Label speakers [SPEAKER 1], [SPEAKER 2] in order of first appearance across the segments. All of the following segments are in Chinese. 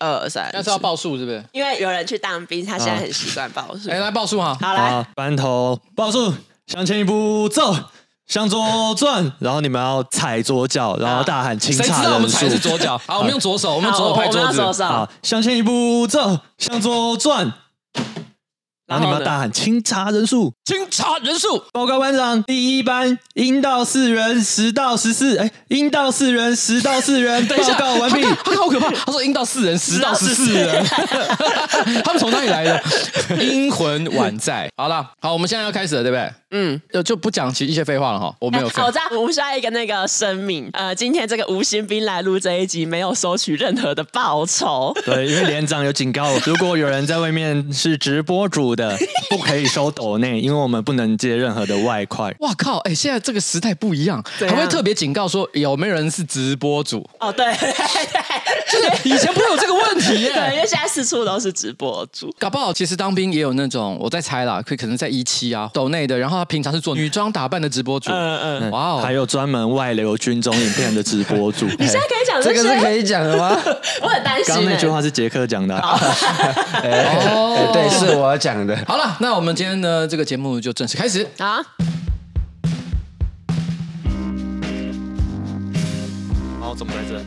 [SPEAKER 1] 二三，
[SPEAKER 2] 那是要报数是不是？
[SPEAKER 1] 因为有人去当兵，他现在很习惯报数。
[SPEAKER 2] 哎，来报数哈。
[SPEAKER 1] 好来，
[SPEAKER 3] 班头报数，向前一步走，向左转，然后你们要踩左脚，然后大喊清查人数。谁知道
[SPEAKER 2] 我们踩的是左脚？好，我们用左手，我们左手拍桌子。
[SPEAKER 3] 好，向前一步走，向左转。然后你们要大喊清查人数，
[SPEAKER 2] 清查人数。
[SPEAKER 3] 报告班长，第一班阴到四人，十到十四。哎，阴到四人，十到四人。报告完毕。
[SPEAKER 2] 他好可怕，他说阴到四人，十到十四人。他们从哪里来的？阴魂宛在。好了，好，我们现在要开始了，对不对？嗯，就就不讲其一些废话了哈。我没有 废。
[SPEAKER 1] 我再补下一个那个声明，呃，今天这个吴新兵来录这一集，没有收取任何的报酬。
[SPEAKER 3] 对，因为连长有警告，如果有人在外面是直播主的，不可以收抖内，因为我们不能接任何的外快。
[SPEAKER 2] 哇靠！哎，现在这个时代不一样，还会特别警告说有没有人是直播主？
[SPEAKER 1] 哦，对，对，
[SPEAKER 2] 就是以前不会有这个问题耶。
[SPEAKER 1] 对，因为现在四处都是直播主，
[SPEAKER 2] 搞不好其实当兵也有那种，我在猜啦，可可能在一期啊抖内的，然后。他平常是做女装打扮的直播主，
[SPEAKER 3] 嗯嗯，哇哦，还有专门外流军中影片的直播主。
[SPEAKER 1] 你现在可以讲
[SPEAKER 4] 这个是可以讲的吗？
[SPEAKER 1] 我很担心。
[SPEAKER 3] 刚那句话是杰克讲的。
[SPEAKER 4] 哦，对，是我讲的。
[SPEAKER 2] 好了，那我们今天的这个节目就正式开始啊。
[SPEAKER 3] 好，怎么来着？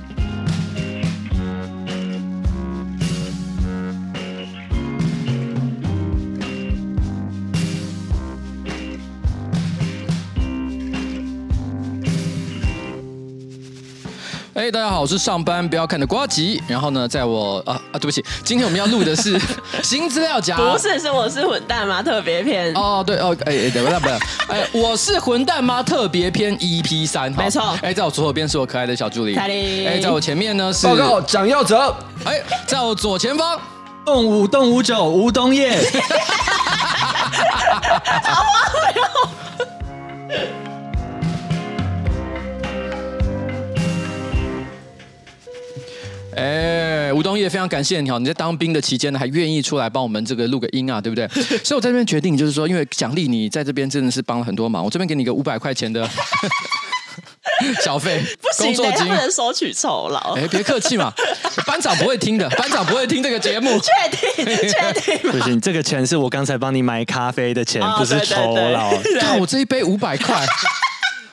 [SPEAKER 2] 哎，大家好，我是上班不要看的瓜吉。然后呢，在我啊啊，对不起，今天我们要录的是 新资料夹，
[SPEAKER 1] 不是，是我是混蛋吗？特别篇
[SPEAKER 2] 哦，对哦，哎哎，等一下，不要，哎，我是混蛋吗？特别篇 EP 三，
[SPEAKER 1] 没错。
[SPEAKER 2] 哎，在我左手边是我可爱的小助理，
[SPEAKER 1] 彩铃。
[SPEAKER 2] 哎，在我前面呢是
[SPEAKER 4] 报告蒋耀哲。
[SPEAKER 2] 哎，在我左前方，
[SPEAKER 3] 动五动五九吴东业。
[SPEAKER 1] 好荒谬。
[SPEAKER 2] 哎，吴东业，非常感谢你哈！你在当兵的期间呢，还愿意出来帮我们这个录个音啊，对不对？所以我在这边决定，就是说，因为奖励你在这边真的是帮了很多忙，我这边给你个五百块钱的 小费，
[SPEAKER 1] 不行，工作金不能收取酬劳。
[SPEAKER 2] 哎，别客气嘛，班长不会听的，班长不会听这个节目。
[SPEAKER 1] 确定？确定？
[SPEAKER 3] 不行，这个钱是我刚才帮你买咖啡的钱，哦、不是酬劳。
[SPEAKER 2] 看我这一杯五百块。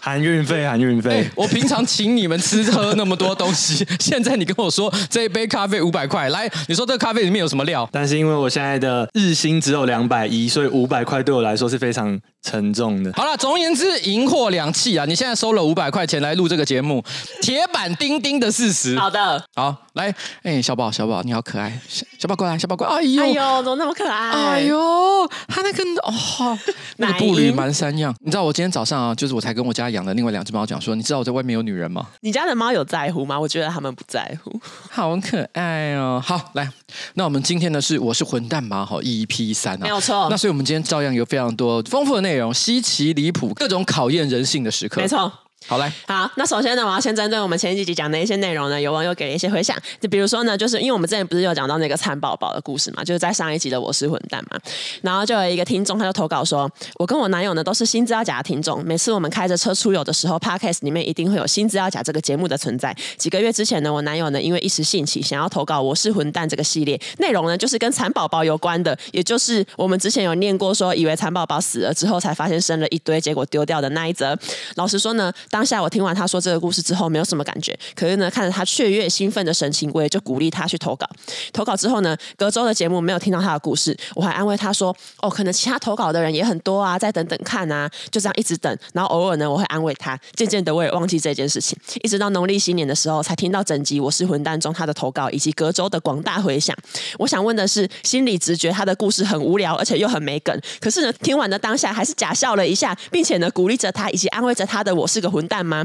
[SPEAKER 3] 含运费，含运费。
[SPEAKER 2] 我平常请你们吃喝那么多东西，现在你跟我说这一杯咖啡五百块，来，你说这个咖啡里面有什么料？
[SPEAKER 3] 但是因为我现在的日薪只有两百一，所以五百块对我来说是非常沉重的。
[SPEAKER 2] 好了，总而言之，银货两气啊！你现在收了五百块钱来录这个节目，铁板钉钉的事实。
[SPEAKER 1] 好的，
[SPEAKER 2] 好，来，哎、欸，小宝，小宝，你好可爱，小小宝过来，小宝过来，哎呦，
[SPEAKER 1] 哎呦，怎么那么可爱？
[SPEAKER 2] 哎呦，他那个哦，那个步履蹒跚样。你知道我今天早上啊，就是我才跟我家养的另外两只猫讲说，你知道我在外面有女人吗？
[SPEAKER 1] 你家的猫有在乎吗？我觉得他们不在乎，
[SPEAKER 2] 好可爱哦。好，来，那我们今天呢是我是混蛋吗？好，EP 三啊，
[SPEAKER 1] 没有错。
[SPEAKER 2] 那所以我们今天照样有非常多丰富的内容，稀奇。离谱，各种考验人性的时刻。
[SPEAKER 1] 没错。
[SPEAKER 2] 好嘞，
[SPEAKER 1] 好，那首先呢，我要先针对我们前几集讲的一些内容呢，有网友给了一些回响。就比如说呢，就是因为我们之前不是有讲到那个蚕宝宝的故事嘛，就是在上一集的我是混蛋嘛，然后就有一个听众他就投稿说，我跟我男友呢都是新资料夹的听众，每次我们开着车出游的时候，Podcast 里面一定会有新资料夹这个节目的存在。几个月之前呢，我男友呢因为一时兴起想要投稿我是混蛋这个系列，内容呢就是跟蚕宝宝有关的，也就是我们之前有念过说以为蚕宝宝死了之后才发现生了一堆，结果丢掉的那一则。老实说呢，当下我听完他。说这个故事之后没有什么感觉，可是呢，看着他雀跃兴奋的神情，我也就鼓励他去投稿。投稿之后呢，隔周的节目没有听到他的故事，我还安慰他说：“哦，可能其他投稿的人也很多啊，再等等看啊。”就这样一直等，然后偶尔呢，我会安慰他。渐渐的，我也忘记这件事情，一直到农历新年的时候，才听到整集《我是混蛋》中他的投稿以及隔周的广大回响。我想问的是，心理直觉他的故事很无聊，而且又很没梗。可是呢，听完的当下还是假笑了一下，并且呢，鼓励着他以及安慰着他的“我是个混蛋”吗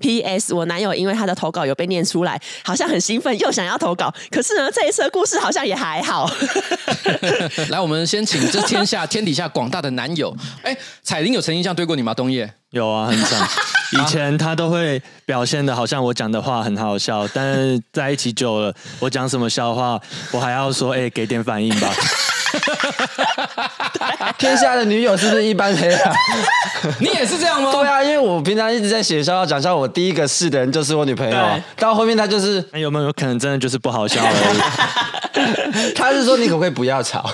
[SPEAKER 1] ？P.S. 我男友因为他的投稿有被念出来，好像很兴奋，又想要投稿。可是呢，这一次的故事好像也还好。
[SPEAKER 2] 来，我们先请这天下天底下广大的男友。哎，彩铃有曾经这样对过你吗？东叶
[SPEAKER 3] 有啊，很常。以前他都会表现的好像我讲的话很好笑，但是在一起久了，我讲什么笑话，我还要说，哎，给点反应吧。
[SPEAKER 4] 天下的女友是不是一般黑啊？
[SPEAKER 2] 你也是这样吗？
[SPEAKER 4] 对啊，因为我平常一直在写笑话讲笑话，我第一个试的人就是我女朋友，到后面她就是，
[SPEAKER 3] 那有没有可能真的就是不好笑而已？
[SPEAKER 4] 她是说你可不可以不要吵？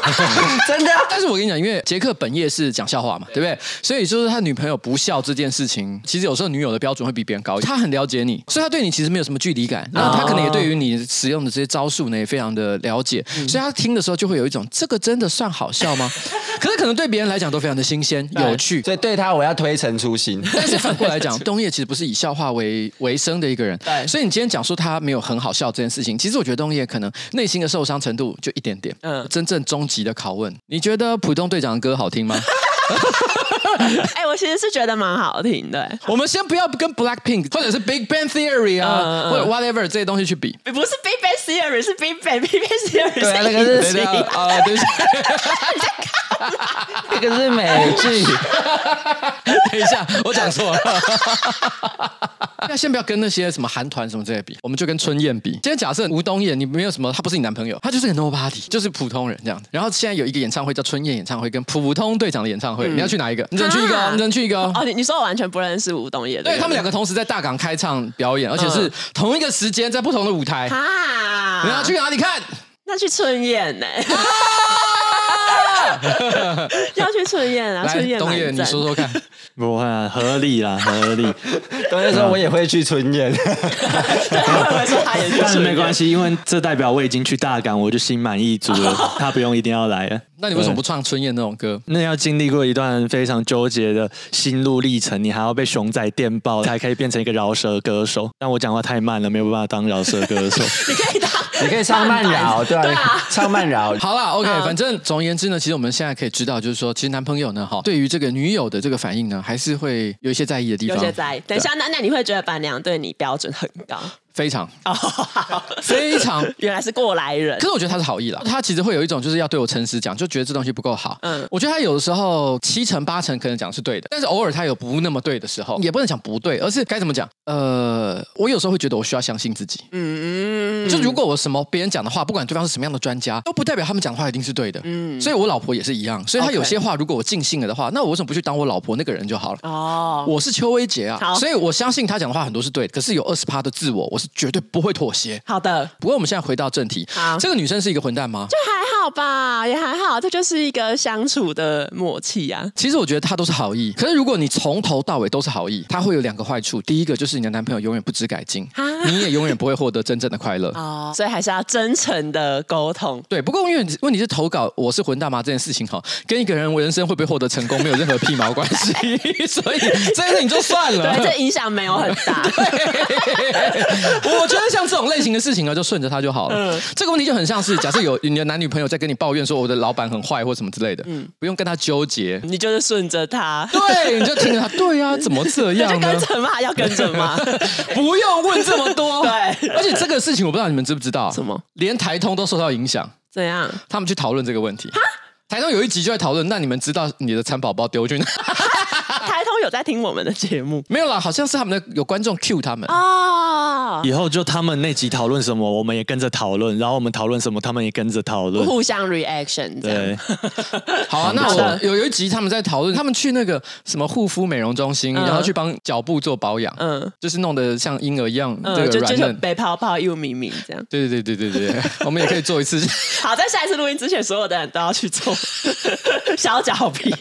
[SPEAKER 4] 真的啊。
[SPEAKER 2] 但是我跟你讲，因为杰克本业是讲笑话嘛，对不对？所以就是他女朋友不笑这件事情，其实有时候女友的标准会比别人高。他很了解你，所以他对你其实没有什么距离感。然后他可能也对于你使用的这些招数呢，也非常的了解。所以他听的时候就会有一种，这个真的算好笑吗？可是可能对别人来讲都非常的新鲜有趣。
[SPEAKER 4] 所以对他我要推陈出新。
[SPEAKER 2] 但是反过来讲，东叶其实不是以笑话为为生的一个人。
[SPEAKER 1] 对。
[SPEAKER 2] 所以你今天讲说他没有很好笑这件事情，其实我觉得东叶可能内心的受伤程度就一点点。嗯。真正终极的拷问，你觉得普通队长的歌好听吗？
[SPEAKER 1] 哎、欸，我其实是觉得蛮好听的。
[SPEAKER 2] 我们先不要跟 Black Pink 或者是 Big Bang Theory 啊，或者 whatever 这些东西去比，
[SPEAKER 1] 不是 Big Bang Theory，是 Big Bang，Big Bang Theory
[SPEAKER 4] 对啊，那个是啊，对。那个是美剧。
[SPEAKER 2] 等一下，我讲错了。那先不要跟那些什么韩团什么这些比，我们就跟春燕比。今天假设吴东燕，你没有什么，他不是你男朋友，他就是个 nobody，就是普通人这样子。然后现在有一个演唱会叫春燕演唱会，跟普通队长的演唱会，嗯、你要去哪一个？你只能去一个，啊、你只能去一个。哦，
[SPEAKER 1] 你你说我完全不认识吴东燕，
[SPEAKER 2] 对，他们两个同时在大港开唱表演，而且是同一个时间在不同的舞台。
[SPEAKER 1] 啊，
[SPEAKER 2] 你要去哪里看？
[SPEAKER 1] 那去春燕呢？要去春燕啊！春燕，
[SPEAKER 2] 东谚，你说说看，
[SPEAKER 3] 不会啊，合理啦，合理。
[SPEAKER 4] 东谚说：“我也会去春燕。”对，
[SPEAKER 1] 他会说他也去，
[SPEAKER 3] 但是没关系，因为这代表我已经去大港，我就心满意足了，他不用一定要来了。
[SPEAKER 2] 那你为什么不唱春燕那种歌？
[SPEAKER 3] 那要经历过一段非常纠结的心路历程，你还要被熊仔电爆，才可以变成一个饶舌歌手。但我讲话太慢了，没有办法当饶舌歌手。
[SPEAKER 1] 你可以当，
[SPEAKER 4] 你可以唱慢饶，对啊，唱慢饶。
[SPEAKER 2] 好了，OK，反正总而言之呢，其实我们现在可以知道，就是说，其实男朋友呢，哈，对于这个女友的这个反应呢，还是会有一些在意的地方。
[SPEAKER 1] 有些在意。等一下，那那你会觉得板娘对你标准很高？
[SPEAKER 2] 非常哦，非常，
[SPEAKER 1] 原来是过来人。
[SPEAKER 2] 可是我觉得他是好意啦，他其实会有一种就是要对我诚实讲，就觉得这东西不够好。嗯，我觉得他有的时候七成八成可能讲是对的，但是偶尔他有不那么对的时候，也不能讲不对，而是该怎么讲？呃，我有时候会觉得我需要相信自己。嗯如果我什么别人讲的话，不管对方是什么样的专家，都不代表他们讲的话一定是对的。嗯，所以我老婆也是一样，所以她有些话如果我尽信了的话，那我为什么不去当我老婆那个人就好了？哦，我是邱威杰啊，所以我相信他讲的话很多是对的，可是有二十趴的自我，我是绝对不会妥。协，
[SPEAKER 1] 好的。
[SPEAKER 2] 不过我们现在回到正题，好，这个女生是一个混蛋吗？
[SPEAKER 1] 就还好吧，也还好，这就是一个相处的默契啊。
[SPEAKER 2] 其实我觉得她都是好意，可是如果你从头到尾都是好意，她会有两个坏处。第一个就是你的男朋友永远不知改进，你也永远不会获得真正的快乐
[SPEAKER 1] 哦。所以还是要真诚的沟通。
[SPEAKER 2] 对，不过因为问题是投稿我是混大妈这件事情哈，跟一个人人生会不会获得成功没有任何屁毛关系，所以这件事情就算了。
[SPEAKER 1] 对，这影响没有很大。
[SPEAKER 2] 我觉得像这。这种类型的事情呢，就顺着他就好了。嗯，这个问题就很像是，假设有你的男女朋友在跟你抱怨说我的老板很坏或什么之类的，嗯，不用跟他纠结，
[SPEAKER 1] 你就是顺着他，
[SPEAKER 2] 对，你就听着他，对啊，怎么这样呢？就
[SPEAKER 1] 跟着骂，要跟着骂，
[SPEAKER 2] 不用问这么多。
[SPEAKER 1] 对，
[SPEAKER 2] 而且这个事情我不知道你们知不知道，
[SPEAKER 1] 什么？
[SPEAKER 2] 连台通都受到影响，
[SPEAKER 1] 怎样？
[SPEAKER 2] 他们去讨论这个问题。台通有一集就在讨论，那你们知道你的蚕宝宝丢去哪？
[SPEAKER 1] 有在听我们的节目？
[SPEAKER 2] 没有啦，好像是他们的有观众 cue 他们哦。
[SPEAKER 3] 以后就他们那集讨论什么，我们也跟着讨论，然后我们讨论什么，他们也跟着讨论，
[SPEAKER 1] 互相 reaction。对，
[SPEAKER 2] 好啊。那我有有一集他们在讨论，他们去那个什么护肤美容中心，然后去帮脚部做保养，嗯，就是弄得像婴儿一样，这个软嫩、
[SPEAKER 1] 白泡泡又咪咪这样。
[SPEAKER 2] 对对对对对对，我们也可以做一次。
[SPEAKER 1] 好，在下一次录音之前，所有的人都要去做。小脚皮，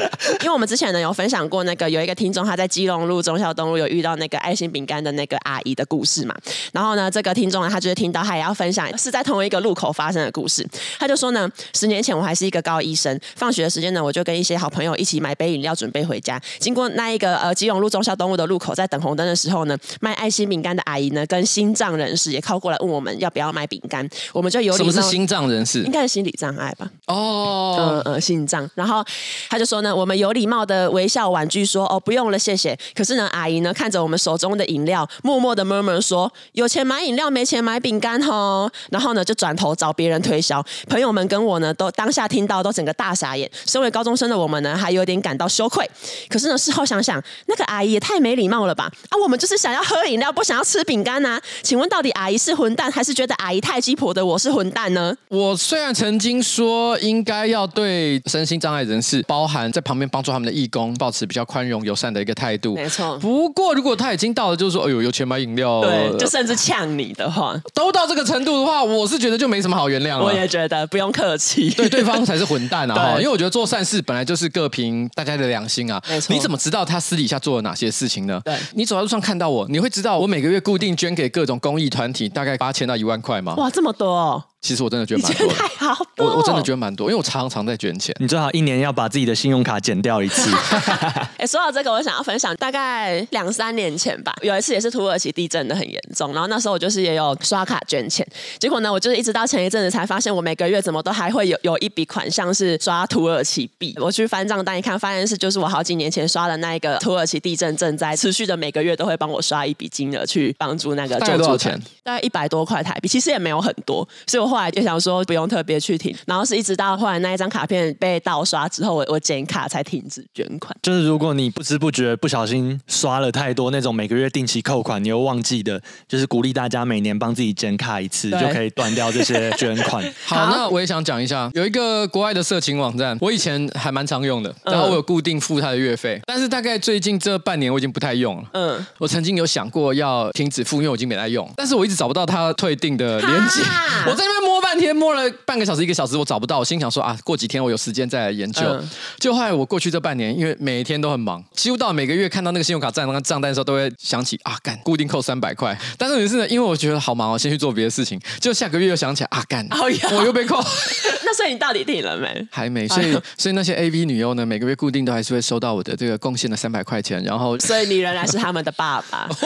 [SPEAKER 1] 因为我们之前呢有分享过那个有一个听众他在基隆路忠孝东路有遇到那个爱心饼干的那个阿姨的故事嘛，然后呢这个听众呢他就是听到他也要分享是在同一个路口发生的故事，他就说呢十年前我还是一个高医生，放学的时间呢我就跟一些好朋友一起买杯饮料准备回家，经过那一个呃基隆路忠孝东路的路口，在等红灯的时候呢卖爱心饼干的阿姨呢跟心脏人士也靠过来问我们要不要买饼干，我们就有
[SPEAKER 2] 什么是心脏人士？
[SPEAKER 1] 应该是心理障碍吧？
[SPEAKER 2] 哦，
[SPEAKER 1] 嗯嗯，心脏。然后他就说呢，我们有礼貌的微笑婉拒说：“哦，不用了，谢谢。”可是呢，阿姨呢看着我们手中的饮料，默默的 murmur 说：“有钱买饮料，没钱买饼干哦。”然后呢，就转头找别人推销。朋友们跟我呢，都当下听到都整个大傻眼。身为高中生的我们呢，还有点感到羞愧。可是呢，事后想想，那个阿姨也太没礼貌了吧？啊，我们就是想要喝饮料，不想要吃饼干呐。请问到底阿姨是混蛋，还是觉得阿姨太鸡婆的我是混蛋呢？
[SPEAKER 2] 我虽然曾经说应该要对身心障碍人士，包含在旁边帮助他们的义工，保持比较宽容友善的一个态度。
[SPEAKER 1] 没错。
[SPEAKER 2] 不过如果他已经到了，就是说，哎呦，有钱买饮料，
[SPEAKER 1] 对，就甚至呛你的话，
[SPEAKER 2] 都到这个程度的话，我是觉得就没什么好原谅了。
[SPEAKER 1] 我也觉得不用客气，
[SPEAKER 2] 对，对方才是混蛋啊！哈，因为我觉得做善事本来就是各凭大家的良心啊。没错。你怎么知道他私底下做了哪些事情呢？对。你走在路上看到我，你会知道我每个月固定捐给各种公益团体，大概八千到一万块吗？
[SPEAKER 1] 哇，这么多哦！
[SPEAKER 2] 其实我真的觉得蛮多的，
[SPEAKER 1] 太好多
[SPEAKER 2] 我我真的觉得蛮多，因为我常常在捐钱。
[SPEAKER 3] 你最好一年要把自己的信用卡减掉一次。
[SPEAKER 1] 哎，说到这个，我想要分享，大概两三年前吧，有一次也是土耳其地震的很严重，然后那时候我就是也有刷卡捐钱，结果呢，我就是一直到前一阵子才发现，我每个月怎么都还会有有一笔款项是刷土耳其币。我去翻账单一看，发现是就是我好几年前刷的那一个土耳其地震赈灾，持续的每个月都会帮我刷一笔金额去帮助那个救助。
[SPEAKER 2] 多少钱？
[SPEAKER 1] 大概一百多块台币，其实也没有很多，所以我后来就想说。不用特别去停，然后是一直到后来那一张卡片被盗刷之后，我我剪卡才停止捐款。
[SPEAKER 3] 就是如果你不知不觉不小心刷了太多那种每个月定期扣款，你又忘记的，就是鼓励大家每年帮自己剪卡一次，就可以断掉这些捐款。
[SPEAKER 2] 好，那我也想讲一下，有一个国外的色情网站，我以前还蛮常用的，然后我有固定付他的月费，嗯，但是大概最近这半年我已经不太用了。嗯，我曾经有想过要停止付，因为我已经没在用，但是我一直找不到他退订的链接，我在那边摸半天摸了。半个小时一个小时我找不到，我心想说啊，过几天我有时间再来研究。嗯、就后来我过去这半年，因为每一天都很忙，几乎到每个月看到那个信用卡账那个账单的时候，都会想起啊，干固定扣三百块。但是也是呢，因为我觉得好忙，我先去做别的事情。就下个月又想起来啊，干，我又被扣。
[SPEAKER 1] 那所以你到底停了没？
[SPEAKER 2] 还没。所以所以那些 AV 女优呢，每个月固定都还是会收到我的这个贡献的三百块钱。然后，
[SPEAKER 1] 所以你仍然是他们的爸爸。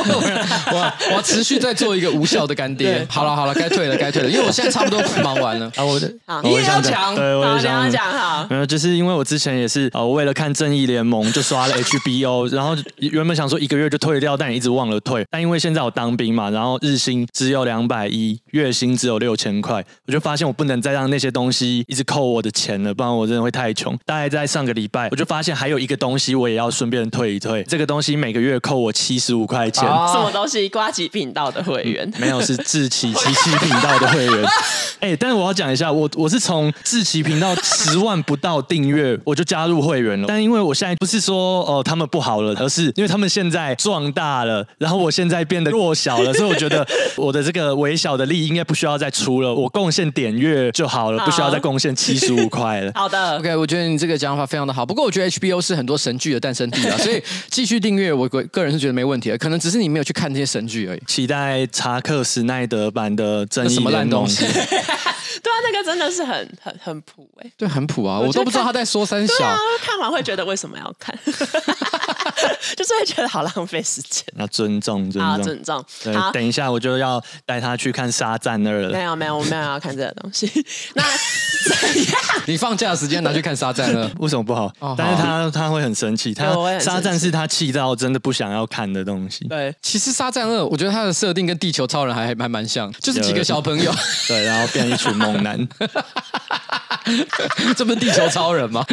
[SPEAKER 2] 我我持续在做一个无效的干爹。好了好了，该退了该退了，因为我现在差不多忙完了啊，我。
[SPEAKER 1] 好，你也要讲，
[SPEAKER 3] 对，我也想
[SPEAKER 1] 讲哈。
[SPEAKER 3] 没有，就是因为我之前也是呃，为了看《正义联盟》就刷了 HBO，然后原本想说一个月就退掉，但也一直忘了退。但因为现在我当兵嘛，然后日薪只有两百一，月薪只有六千块，我就发现我不能再让那些东西一直扣我的钱了，不然我真的会太穷。大概在上个礼拜，我就发现还有一个东西我也要顺便退一退。这个东西每个月扣我七十五块钱。
[SPEAKER 1] 什么东西？瓜吉频道的会员？
[SPEAKER 3] 没有，是志祺七七频道的会员。哎，但是我要讲一下。我我是从志奇频道十万不到订阅我就加入会员了，但因为我现在不是说哦、呃、他们不好了，而是因为他们现在壮大了，然后我现在变得弱小了，所以我觉得 我的这个微小的力应该不需要再出了，我贡献点阅就好了，不需要再贡献七十五块了。
[SPEAKER 1] 好的
[SPEAKER 2] ，OK，我觉得你这个讲法非常的好。不过我觉得 HBO 是很多神剧的诞生地啊，所以继续订阅我个个人是觉得没问题的，可能只是你没有去看这些神剧而已。
[SPEAKER 3] 期待查克·史奈德版的正义
[SPEAKER 2] 什么烂东西。
[SPEAKER 1] 对啊，那个真的是很很很普哎，
[SPEAKER 2] 对，很普啊，我，我都不知道他在说三小。啊，
[SPEAKER 1] 看完会觉得为什么要看，就是会觉得好浪费时间。
[SPEAKER 3] 要尊重，尊重，
[SPEAKER 1] 好尊重。
[SPEAKER 3] 对，等一下我就要带他去看《沙赞二》了。
[SPEAKER 1] 没有没有，我没有要看这个东西。那怎样？
[SPEAKER 2] 你放假的时间拿去看《沙赞二》，
[SPEAKER 3] 为什么不好？哦、但是他他会很生气，他《沙赞》是他气到真的不想要看的东西。
[SPEAKER 1] 对，
[SPEAKER 2] 其实《沙赞二》我觉得他的设定跟《地球超人》还还蛮像，就是几个小朋友，
[SPEAKER 3] 对，然后变一群猛男。
[SPEAKER 2] 这不是地球超人吗？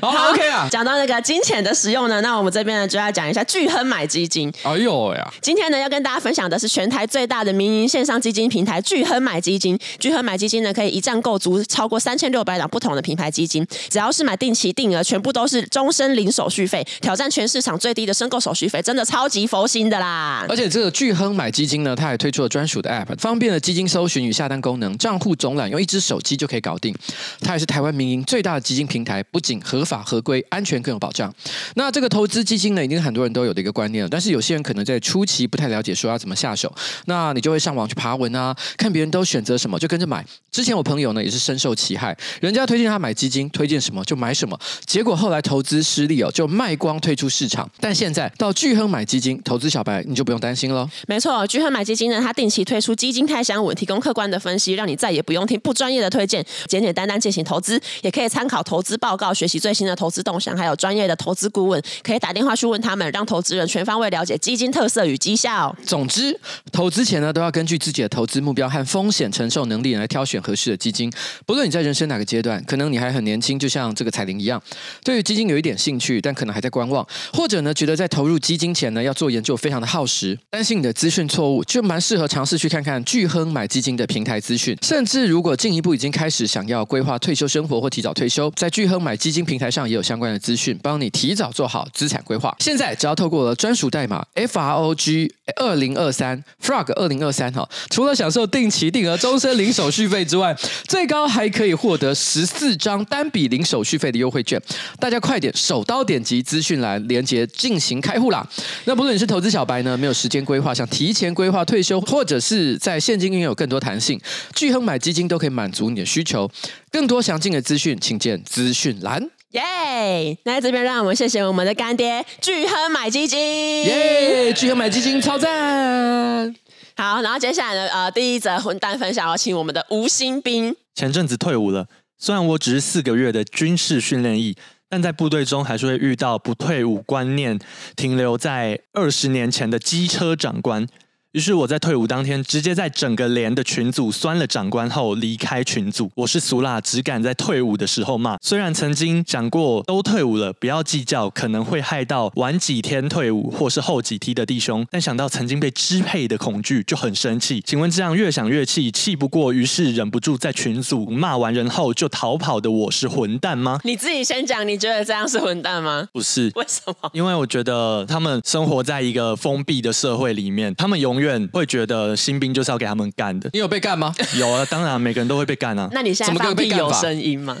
[SPEAKER 2] 好，好，OK 啊。
[SPEAKER 1] 讲到那个金钱的使用呢，那我们这边呢就要讲一下巨亨买基金。
[SPEAKER 2] 哎呦呀！
[SPEAKER 1] 今天呢要跟大家分享的是全台最大的民营线上基金平台巨亨买基金。巨亨买基金呢可以一站购足超过三千六百档不同的品牌基金，只要是买定期定额，全部都是终身零手续费，挑战全市场最低的申购手续费，真的超级佛心的啦。
[SPEAKER 2] 而且这个巨亨买基金呢，它还推出了专属的 App，方便了基金搜寻与下单功能，账户总览用一只手机就可以搞定。它也是台湾民营最大的基金平台，不仅合法合规、安全更有保障。那这个投资基金呢，已经很多人都有的一个观念了。但是有些人可能在初期不太了解，说要怎么下手。那你就会上网去爬文啊，看别人都选择什么，就跟着买。之前我朋友呢也是深受其害，人家推荐他买基金，推荐什么就买什么，结果后来投资失利哦，就卖光退出市场。但现在到巨亨买基金，投资小白你就不用担心了。
[SPEAKER 1] 没错，巨亨买基金呢，它定期推出基金开箱文，提供客观的分析，让你再也不用听不专业的推荐，简简单单进行。投资，也可以参考投资报告，学习最新的投资动向，还有专业的投资顾问，可以打电话去问他们，让投资人全方位了解基金特色与绩效。
[SPEAKER 2] 总之，投资前呢，都要根据自己的投资目标和风险承受能力来挑选合适的基金。不论你在人生哪个阶段，可能你还很年轻，就像这个彩玲一样，对于基金有一点兴趣，但可能还在观望，或者呢，觉得在投入基金前呢，要做研究非常的耗时，担心你的资讯错误，就蛮适合尝试去看看巨亨买基金的平台资讯。甚至如果进一步已经开始想要规划退休生活或提早退休，在巨亨买基金平台上也有相关的资讯，帮你提早做好资产规划。现在只要透过了专属代码 F R O G 二零二三 Frog 二零二三哈，除了享受定期定额终身零手续费之外，最高还可以获得十四张单笔零手续费的优惠券。大家快点手刀点击资讯栏连接进行开户啦！那不论你是投资小白呢，没有时间规划，想提前规划退休，或者是在现金拥有更多弹性，巨亨买基金都可以满足你的需求。更多详尽的资讯，请见资讯栏。
[SPEAKER 1] 耶！Yeah! 那在这边，让我们谢谢我们的干爹巨亨买基金。
[SPEAKER 2] 耶！巨亨买基金超赞。
[SPEAKER 1] 好，然后接下来呢，呃，第一则混蛋分享，要请我们的吴新兵。
[SPEAKER 3] 前阵子退伍了，虽然我只是四个月的军事训练役，但在部队中还是会遇到不退伍观念停留在二十年前的机车长官。于是我在退伍当天，直接在整个连的群组酸了长官后离开群组。我是俗辣，只敢在退伍的时候骂。虽然曾经讲过都退伍了，不要计较可能会害到晚几天退伍或是后几梯的弟兄，但想到曾经被支配的恐惧就很生气。请问这样越想越气，气不过，于是忍不住在群组骂完人后就逃跑的我是混蛋吗？
[SPEAKER 1] 你自己先讲，你觉得这样是混蛋吗？
[SPEAKER 3] 不是，
[SPEAKER 1] 为什么？
[SPEAKER 3] 因为我觉得他们生活在一个封闭的社会里面，他们永。永远会觉得新兵就是要给他们干的。
[SPEAKER 2] 你有被干吗？
[SPEAKER 3] 有啊，当然每个人都会被干啊。
[SPEAKER 1] 那你现在放屁有声音吗？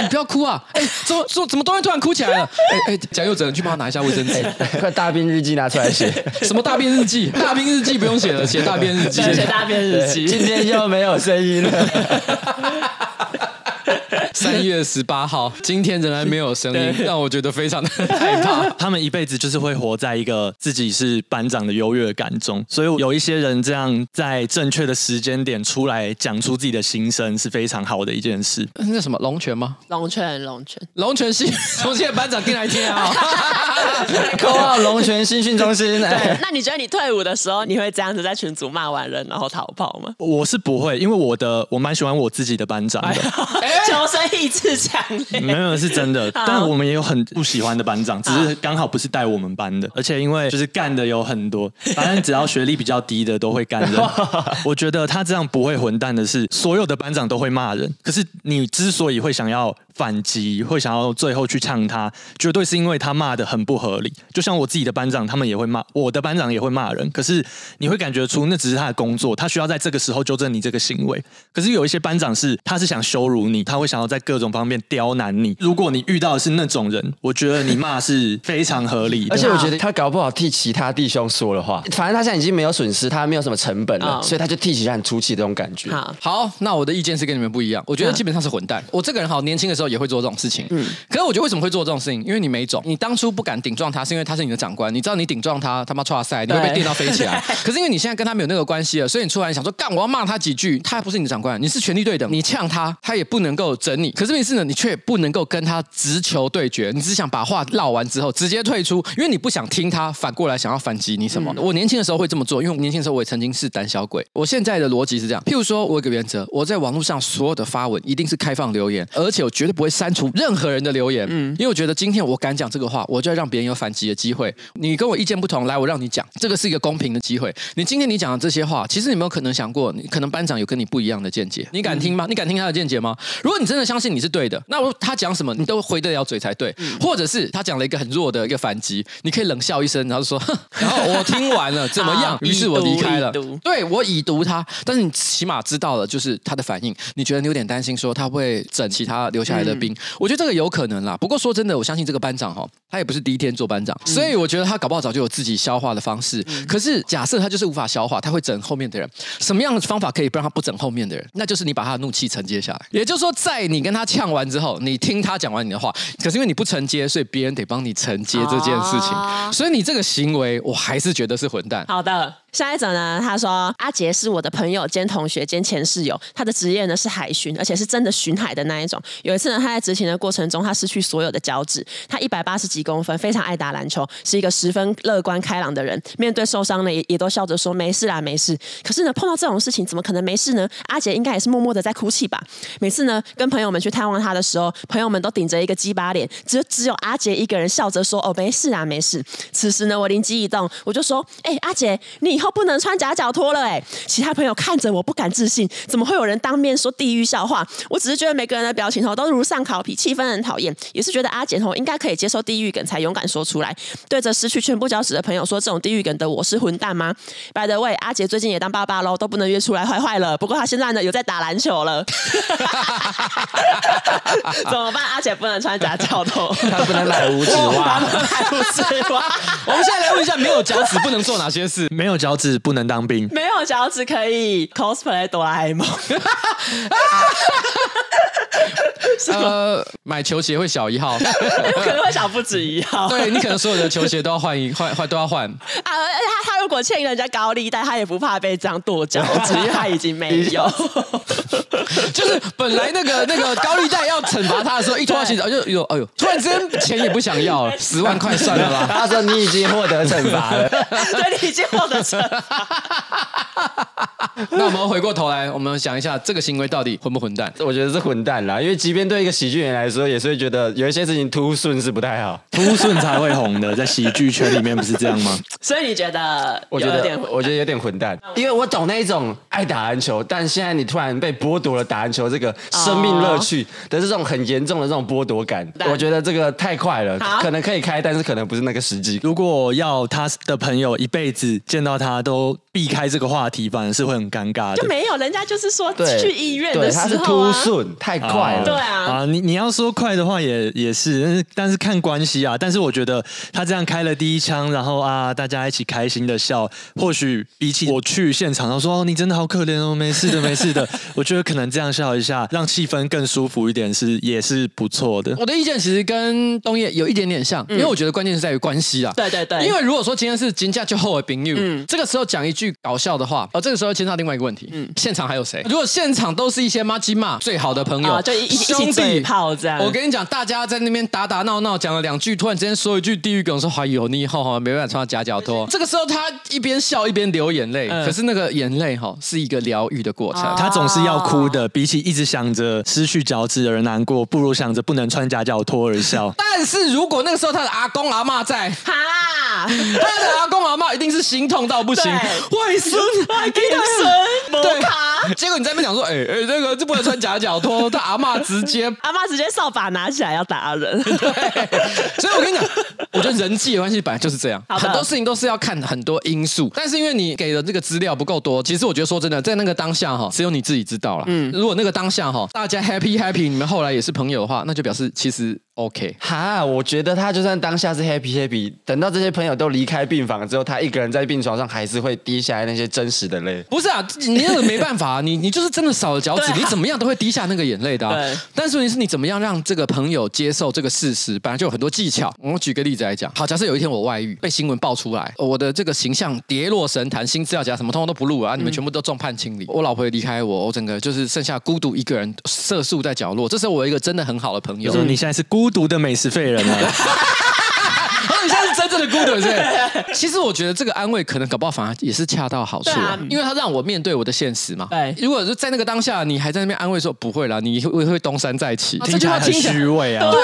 [SPEAKER 2] 你不要哭啊！哎，怎么怎怎么突然突然哭起来了？哎哎，蒋佑哲，你去帮我拿一下卫生纸。
[SPEAKER 4] 快大兵日记拿出来写。
[SPEAKER 2] 什么大兵日记？大兵日记不用写了，写大兵日记。
[SPEAKER 1] 写大兵日记。
[SPEAKER 4] 今天又没有声音了。
[SPEAKER 2] 三月十八号，今天仍然没有声音，让我觉得非常的害怕。
[SPEAKER 3] 他们一辈子就是会活在一个自己是班长的优越感中，所以有一些人这样在正确的时间点出来讲出自己的心声，是非常好的一件事。
[SPEAKER 2] 那什么龙泉吗？
[SPEAKER 1] 龙泉，龙泉，
[SPEAKER 2] 龙泉新重庆的班长进来听啊！
[SPEAKER 4] 扣号龙泉新训中心。
[SPEAKER 1] 对，那你觉得你退伍的时候，你会这样子在群组骂完人然后逃跑吗？
[SPEAKER 3] 我是不会，因为我的我蛮喜欢我自己的班长的。
[SPEAKER 1] 哎意志强烈，
[SPEAKER 3] 没有是真的，但我们也有很不喜欢的班长，只是刚好不是带我们班的，而且因为就是干的有很多，反正只要学历比较低的都会干的。我觉得他这样不会混蛋的是，所有的班长都会骂人，可是你之所以会想要。反击会想要最后去呛他，绝对是因为他骂的很不合理。就像我自己的班长，他们也会骂，我的班长也会骂人。可是你会感觉出那只是他的工作，他需要在这个时候纠正你这个行为。可是有一些班长是，他是想羞辱你，他会想要在各种方面刁难你。如果你遇到的是那种人，我觉得你骂是非常合理的。
[SPEAKER 4] 而且我觉得他搞不好替其他弟兄说的话，反正他现在已经没有损失，他没有什么成本了，所以他就替其他人出气这种感觉。
[SPEAKER 1] 好，
[SPEAKER 2] 好，那我的意见是跟你们不一样，我觉得基本上是混蛋。我这个人好年轻的时候。也会做这种事情，嗯，可是我觉得为什么会做这种事情？因为你没种，你当初不敢顶撞他，是因为他是你的长官，你知道你顶撞他，他妈剉赛，你会被电到飞起来。可是因为你现在跟他没有那个关系了，所以你出来想说干，我要骂他几句，他还不是你的长官，你是权力对等，你呛他，他也不能够整你。可是问题是呢，你却不能够跟他直球对决，你只想把话唠完之后直接退出，因为你不想听他反过来想要反击你什么。嗯、我年轻的时候会这么做，因为我年轻的时候我也曾经是胆小鬼。我现在的逻辑是这样，譬如说我有个原则，我在网络上所有的发文一定是开放留言，而且我绝对不会删除任何。人的留言，嗯，因为我觉得今天我敢讲这个话，我就要让别人有反击的机会。你跟我意见不同，来，我让你讲，这个是一个公平的机会。你今天你讲的这些话，其实你有没有可能想过，你可能班长有跟你不一样的见解？你敢听吗？你敢听他的见解吗？如果你真的相信你是对的，那他讲什么你都回得了嘴才对。或者是他讲了一个很弱的一个反击，你可以冷笑一声，然后说，然后我听完了怎么样？于是我离开了。对，我已读他，但是你起码知道了就是他的反应。你觉得你有点担心，说他会整其他留下来的兵？嗯、我觉得这个有可能啦。不过说真的，我相信这个班长哈，他也不是第一天做班长，嗯、所以我觉得他搞不好早就有自己消化的方式。嗯、可是假设他就是无法消化，他会整后面的人。什么样的方法可以不让他不整后面的人？那就是你把他的怒气承接下来。也就是说，在你跟他呛完之后，你听他讲完你的话，可是因为你不承接，所以别人得帮你承接这件事情。哦、所以你这个行为，我还是觉得是混蛋。
[SPEAKER 1] 好的。下一则呢，他说阿杰是我的朋友兼同学兼前室友，他的职业呢是海巡，而且是真的巡海的那一种。有一次呢，他在执勤的过程中，他失去所有的脚趾。他一百八十几公分，非常爱打篮球，是一个十分乐观开朗的人。面对受伤呢，也也都笑着说没事啦，没事。可是呢，碰到这种事情，怎么可能没事呢？阿杰应该也是默默的在哭泣吧。每次呢，跟朋友们去探望他的时候，朋友们都顶着一个鸡巴脸，只只有阿杰一个人笑着说：“哦，没事啊，没事。”此时呢，我灵机一动，我就说：“哎、阿杰，你以后 不能穿夹脚拖了。”哎，其他朋友看着我不敢置信，怎么会有人当面说地狱笑话？我只是觉得每个人的表情头都如上考皮，气氛很讨厌。也是觉得阿杰头应该可以接受地狱梗，才勇敢说出来，对着失去全部脚趾的朋友说：“这种地狱梗的我是混蛋吗？”By the way，阿杰最近也当爸爸喽，都不能约出来，坏坏了。不过他现在呢，有在打篮球了。怎么办？阿杰不能穿夹脚拖，
[SPEAKER 4] 他不能买五指袜，
[SPEAKER 1] 买五指袜。
[SPEAKER 2] 我们现在来问一下，没有脚趾不能做哪些事？
[SPEAKER 3] 没有脚趾不能当兵，
[SPEAKER 1] 没有脚趾可以 cosplay 哆啦 A 梦。
[SPEAKER 2] 呃，买球鞋会小一号，
[SPEAKER 1] 可能会小不止一号。
[SPEAKER 2] 对，你可能所有的球鞋都要换一换换都要换。
[SPEAKER 1] 啊，他他如果欠人家高利贷，他也不怕被这样跺脚，只因为他已经没有。
[SPEAKER 2] 就是本来那个那个高利贷要惩罚他的时候，一拖到鞋子，就有哎呦，突然之间钱也不想要了，十万块算了吧。
[SPEAKER 4] 他说你已经获得惩罚了，
[SPEAKER 1] 对，你已经获得惩罚。
[SPEAKER 2] 那我们回过头来，我们想一下这个行为到底混不混蛋？
[SPEAKER 4] 我觉得是混蛋啦，因为即便对一个喜剧人来说，也是会觉得有一些事情突顺是不太好，
[SPEAKER 3] 突顺才会红的，在喜剧圈里面不是这样吗？
[SPEAKER 1] 所以你觉得？
[SPEAKER 4] 我觉得，我觉得有点混蛋，因为我懂那一种爱打篮球，但现在你突然被剥夺了打篮球这个生命乐趣的这种很严重的这种剥夺感，我觉得这个太快了，可能可以开，但是可能不是那个时机。
[SPEAKER 3] 如果要他的朋友一辈子见到他都避开这个话题，反而是会很尴尬的。
[SPEAKER 1] 就没有，人家就是说去医院的时候，啊，
[SPEAKER 4] 他是突顺太快了。
[SPEAKER 1] 啊对啊，
[SPEAKER 3] 啊，你你要说快的话也也是，但是但是看关系啊。但是我觉得他这样开了第一枪，然后啊，大家一起开心的笑，或许比起我去现场，然后说哦，你真的好可怜哦，没事的，没事的。我觉得可能这样笑一下，让气氛更舒服一点是也是不错的。
[SPEAKER 2] 我的意见其实跟东叶有一点点像，嗯、因为我觉得关键是在于关系啊。
[SPEAKER 1] 对对对，
[SPEAKER 2] 因为如果说今天是金价就厚的冰玉，嗯，这个时候讲一句搞笑的话，哦，这个时候牵扯到另外一个问题，嗯，现场还有谁？如果现场都是一些妈鸡嘛最好的朋友，啊、
[SPEAKER 1] 就一兄弟炮这样。
[SPEAKER 2] 我跟你讲，大家在那边打打闹闹，讲了两句，突然之间说一句地狱梗，说哎呦，你以后哈没办法穿到夹脚拖。这个时候他一边笑一边流眼泪，嗯、可是那个眼泪哈是一个疗愈的过程，
[SPEAKER 3] 他总是要哭的。比起一直想着失去脚趾而难过，不如想着不能穿夹脚拖而笑。
[SPEAKER 2] 但是如果那个时候他的阿公阿妈在，哈，他的阿公阿妈一定是心痛到不行，外孙外孙，对。结果你在那边讲说，哎、欸、哎，那、个这不能穿夹脚拖，他阿妈直接
[SPEAKER 1] 阿妈直接扫把拿起来要打人。对，
[SPEAKER 2] 所以我跟你讲，我觉得人际的关系本来就是这样，很多事情都是要看很多因素。但是因为你给的这个资料不够多，其实我觉得说真的，在那个当下哈，只有你自己知道了。嗯，如果那个当下哈，大家 happy happy，你们后来也是朋友的话，那就表示其实。OK，哈，
[SPEAKER 4] 我觉得他就算当下是 happy happy，等到这些朋友都离开病房之后，他一个人在病床上还是会滴下来那些真实的泪。
[SPEAKER 2] 不是啊，你那个没办法啊，你你就是真的少了脚趾，啊、你怎么样都会滴下那个眼泪的、啊。对。但是问题是你怎么样让这个朋友接受这个事实，本来就有很多技巧。我举个例子来讲，好，假设有一天我外遇被新闻爆出来，我的这个形象跌落神坛，新资料夹什么通通都不录啊，你们全部都众叛亲离，嗯、我老婆也离开我，我整个就是剩下孤独一个人瑟缩在角落。这时候我有一个真的很好的朋友，
[SPEAKER 3] 就是你现在是孤独的美食废。人了，
[SPEAKER 2] 你现在是真正的孤独，是不是？其实我觉得这个安慰可能搞不好反而也是恰到好处，因为他让我面对我的现实嘛。对，如果是在那个当下，你还在那边安慰说不会啦，你会会东山再起，
[SPEAKER 3] 听起来很虚伪啊。
[SPEAKER 2] 对，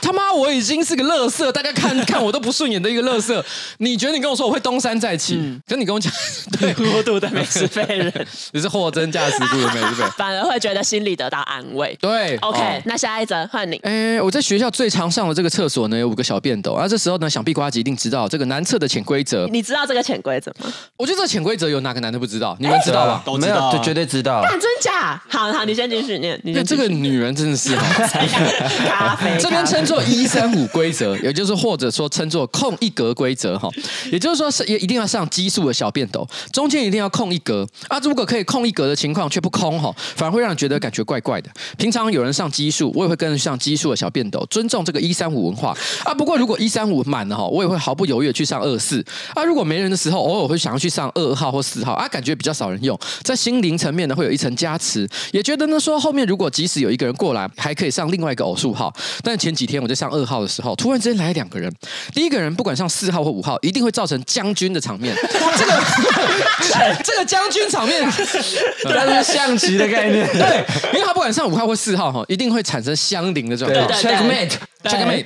[SPEAKER 2] 他妈我已经是个乐色，大家看 看我都不顺眼的一个乐色。你觉得你跟我说我会东山再起，跟你跟我讲，对，孤独的美食废人，你是货真价实的美食废，
[SPEAKER 1] 反而会觉得心里得到安慰。
[SPEAKER 2] 对
[SPEAKER 1] ，OK，那下一则换你。
[SPEAKER 2] 哎，我在学校最常上的这个厕所呢，有五个小便斗，而这时候呢，想必呱吉一定知道这个男厕的潜规则。
[SPEAKER 1] 你知道这个潜规则吗？
[SPEAKER 2] 我觉得这个潜规则有哪个男的不知道？你们知道吗？
[SPEAKER 3] 都知道，
[SPEAKER 4] 就绝对知道。
[SPEAKER 1] 但真假？好好，你先继续念。你
[SPEAKER 2] 这个女人真的是，咖啡。这边称作一三五规则，也就是或者说称作空一格规则哈。也就是说是也一定要上奇数的小便斗，中间一定要空一格啊。如果可以空一格的情况却不空哈，反而会让人觉得感觉怪怪的。平常有人上奇数，我也会跟着上奇数的小便斗，尊重这个一三五文化啊。不过如果一三五满了哈，我也会毫不犹豫的去上二四啊。如果没人的时候，偶尔会想要去上二号或四号啊，感觉比较少人用，在心灵层面呢会有一层加持，也觉得呢说后面如果即使有一个人过来，还可以上另外一个偶数号。但前几天我在上二号的时候，突然之间来了两个人，第一个人不管上四号或五号，一定会造成将军的场面。这个 这个将军场面，
[SPEAKER 4] 但是象棋的概念，
[SPEAKER 2] 对，因为他不管上五号或四号哈，一定会产生相邻的状态。
[SPEAKER 4] Checkmate。
[SPEAKER 2] Checkmate，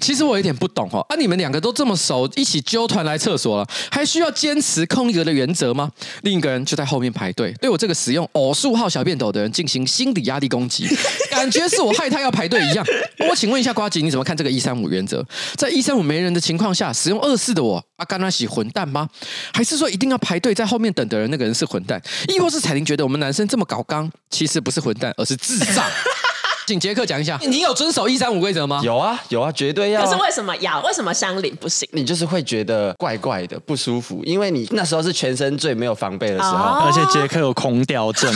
[SPEAKER 2] 其实我有点不懂哦，啊，你们两个都这么熟，一起揪团来厕所了，还需要坚持空格的原则吗？另一个人就在后面排队，对我这个使用偶数号小便斗的人进行心理压力攻击，感觉是我害他要排队一样。我请问一下瓜吉，你怎么看这个一三五原则？在一三五没人的情况下，使用二四的我，阿甘那喜混蛋吗？还是说一定要排队在后面等的人那个人是混蛋？亦或是彩玲觉得我们男生这么搞刚，其实不是混蛋，而是智障？请杰克讲一下，你有遵守一三五规则吗？
[SPEAKER 4] 有啊，有啊，绝对要啊。
[SPEAKER 1] 可是为什么要？为什么相邻不行？
[SPEAKER 4] 你就是会觉得怪怪的，不舒服，因为你那时候是全身最没有防备的时候，
[SPEAKER 3] 哦、而且杰克有空调症。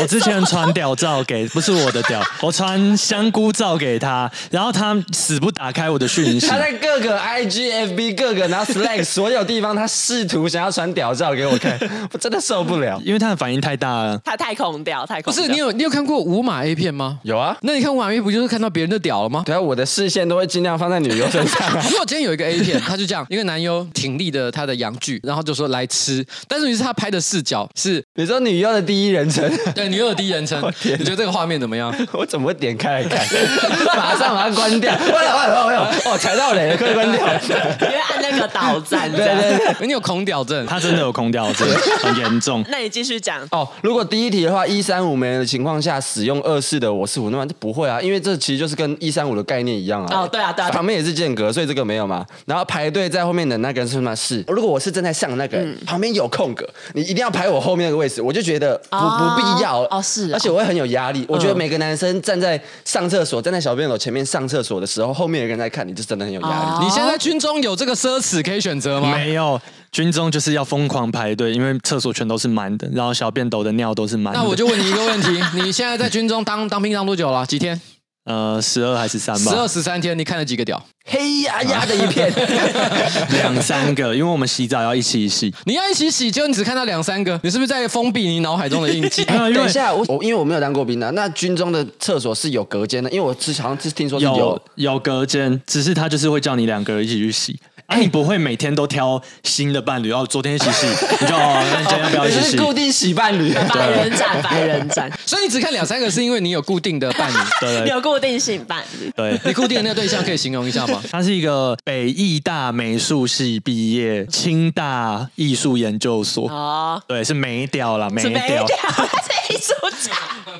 [SPEAKER 3] 我之前传屌照给，不是我的屌，我传香菇照给他，然后他死不打开我的讯息。
[SPEAKER 4] 他在各个 IG、FB 各个，然后 Slack 所有地方，他试图想要传屌照给我看，我真的受不了，
[SPEAKER 3] 因为他的反应太大了。
[SPEAKER 1] 他太空屌，太空。
[SPEAKER 2] 不是你有你有看过无码 A 片吗？
[SPEAKER 4] 有啊。
[SPEAKER 2] 那你看无码 A 片不就是看到别人的屌了吗？
[SPEAKER 4] 对啊，我的视线都会尽量放在女优身上。
[SPEAKER 2] 如果今天有一个 A 片，他就这样，一个男优挺立的他的阳具，然后就说来吃，但是于是他拍的视角是，
[SPEAKER 4] 你说女优的第一人称，
[SPEAKER 2] 对，女优的第一人称。你觉得这个画面怎么样？
[SPEAKER 4] 我怎么会点开来看？马上把它关掉！哎呦哎呦哎呦！哦，踩到雷了，快关掉！
[SPEAKER 1] 因为按那个导站，
[SPEAKER 2] 对对对，你有空调症，
[SPEAKER 3] 他真的有空调症，很严重。
[SPEAKER 1] 那你继续讲
[SPEAKER 4] 哦。如果第一题的话，一三五没人的情况下使用二四的我是我，那么就不会啊，因为这其实就是跟一三五的概念一样啊。
[SPEAKER 1] 哦，对啊，对啊，
[SPEAKER 4] 旁边也是间隔，所以这个没有嘛。然后排队在后面的那个人是什么？是。如果我是正在上的那个人，旁边有空格，你一定要排我后面那个位置，我就觉得不不必要
[SPEAKER 1] 哦，是，
[SPEAKER 4] 而且我会很有压力。我觉得每个男生站在上厕所，站在小便斗前面上厕所的时候，后面有人在看你，就真的很有压力。
[SPEAKER 2] Oh. 你现在军中有这个奢侈可以选择吗？
[SPEAKER 3] 没有，军中就是要疯狂排队，因为厕所全都是满的，然后小便斗的尿都是满的。
[SPEAKER 2] 那我就问你一个问题：你现在在军中当当兵当多久了？几天？
[SPEAKER 3] 呃，十二还是三吧？
[SPEAKER 2] 十二十三天，你看了几个屌？
[SPEAKER 4] 黑压压的一片，
[SPEAKER 3] 两三个，因为我们洗澡要一起洗，
[SPEAKER 2] 你要一起洗，就你只看到两三个，你是不是在封闭你脑海中的印记？
[SPEAKER 4] 欸、等一下，我我因为我没有当过兵的，那军中的厕所是有隔间的，因为我之前好像是听说是有
[SPEAKER 3] 有，有隔间，只是他就是会叫你两个人一起去洗。哎，啊、你不会每天都挑新的伴侣？哦，昨天一起洗，你就哦，那你今天要不要一起洗？
[SPEAKER 4] 固定洗伴侣，
[SPEAKER 1] 百人斩，百人斩。
[SPEAKER 2] 所以你只看两三个，是因为你有固定的伴
[SPEAKER 3] 侣，对，
[SPEAKER 1] 有固定性伴侣。
[SPEAKER 3] 对，
[SPEAKER 2] 你固定的那个对象可以形容一下吗？
[SPEAKER 3] 他是一个北艺大美术系毕业，清大艺术研究所。哦，对，是美屌啦，美屌，
[SPEAKER 1] 他是艺术家。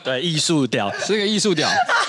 [SPEAKER 3] 对，艺术屌
[SPEAKER 2] 是个艺术屌。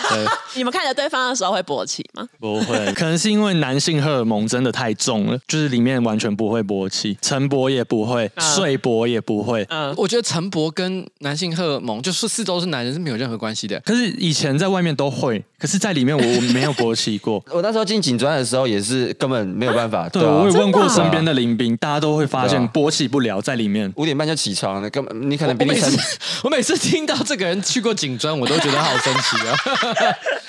[SPEAKER 2] 对，
[SPEAKER 1] 你们看着对方的时候会勃起吗？
[SPEAKER 3] 不会，可能是因为男性荷尔蒙真的太重了，就是里面完全不会勃起，晨勃也不会，睡勃也不会。
[SPEAKER 2] 嗯，我觉得晨勃跟男性荷尔蒙就是四周是男人是没有任何关系的。
[SPEAKER 3] 可是以前在外面都会，可是在里面我我没有勃起过。
[SPEAKER 4] 我那时候进警专的时候也是根本没有办法。
[SPEAKER 3] 对，我也问过身边的邻兵，大家都会发现勃起不了在里面。
[SPEAKER 4] 五点半就起床了，根本你可能比你
[SPEAKER 2] 晨。我每次听到这个人去过警专，我都觉得好神奇啊！